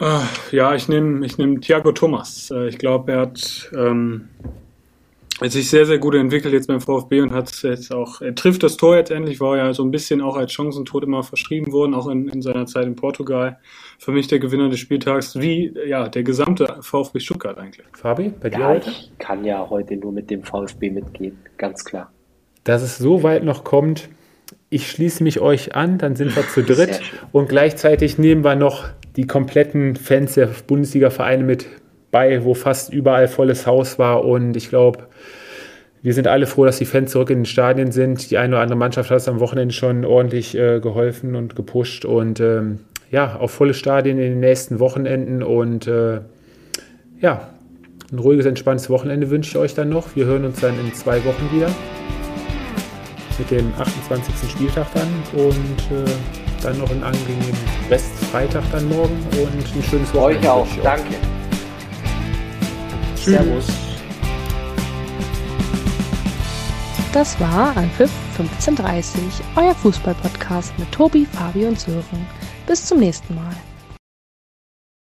Ach, ja, ich nehme ich nehm Thiago Thomas. Äh, ich glaube, er hat ähm, sich sehr, sehr gut entwickelt jetzt beim VfB und hat jetzt auch, er trifft das Tor jetzt endlich, war ja so ein bisschen auch als Chancentod immer verschrieben worden, auch in, in seiner Zeit in Portugal. Für mich der Gewinner des Spieltags, wie ja, der gesamte VfB Stuttgart eigentlich. Fabi, bei dir ja, heute? Ich kann ja heute nur mit dem VfB mitgehen, ganz klar dass es so weit noch kommt. Ich schließe mich euch an, dann sind wir zu dritt und gleichzeitig nehmen wir noch die kompletten Fans der Bundesliga-Vereine mit bei, wo fast überall volles Haus war und ich glaube, wir sind alle froh, dass die Fans zurück in den Stadien sind. Die eine oder andere Mannschaft hat es am Wochenende schon ordentlich äh, geholfen und gepusht und ähm, ja, auf volle Stadien in den nächsten Wochenenden und äh, ja, ein ruhiges, entspanntes Wochenende wünsche ich euch dann noch. Wir hören uns dann in zwei Wochen wieder mit dem 28. Spieltag dann und äh, dann noch einen angenehmen Restfreitag dann morgen und ein schönes Wochenende. Euch auch, danke. Tschüss. Servus. Das war Anpfiff 1530, euer Fußballpodcast mit Tobi, Fabi und Sören. Bis zum nächsten Mal.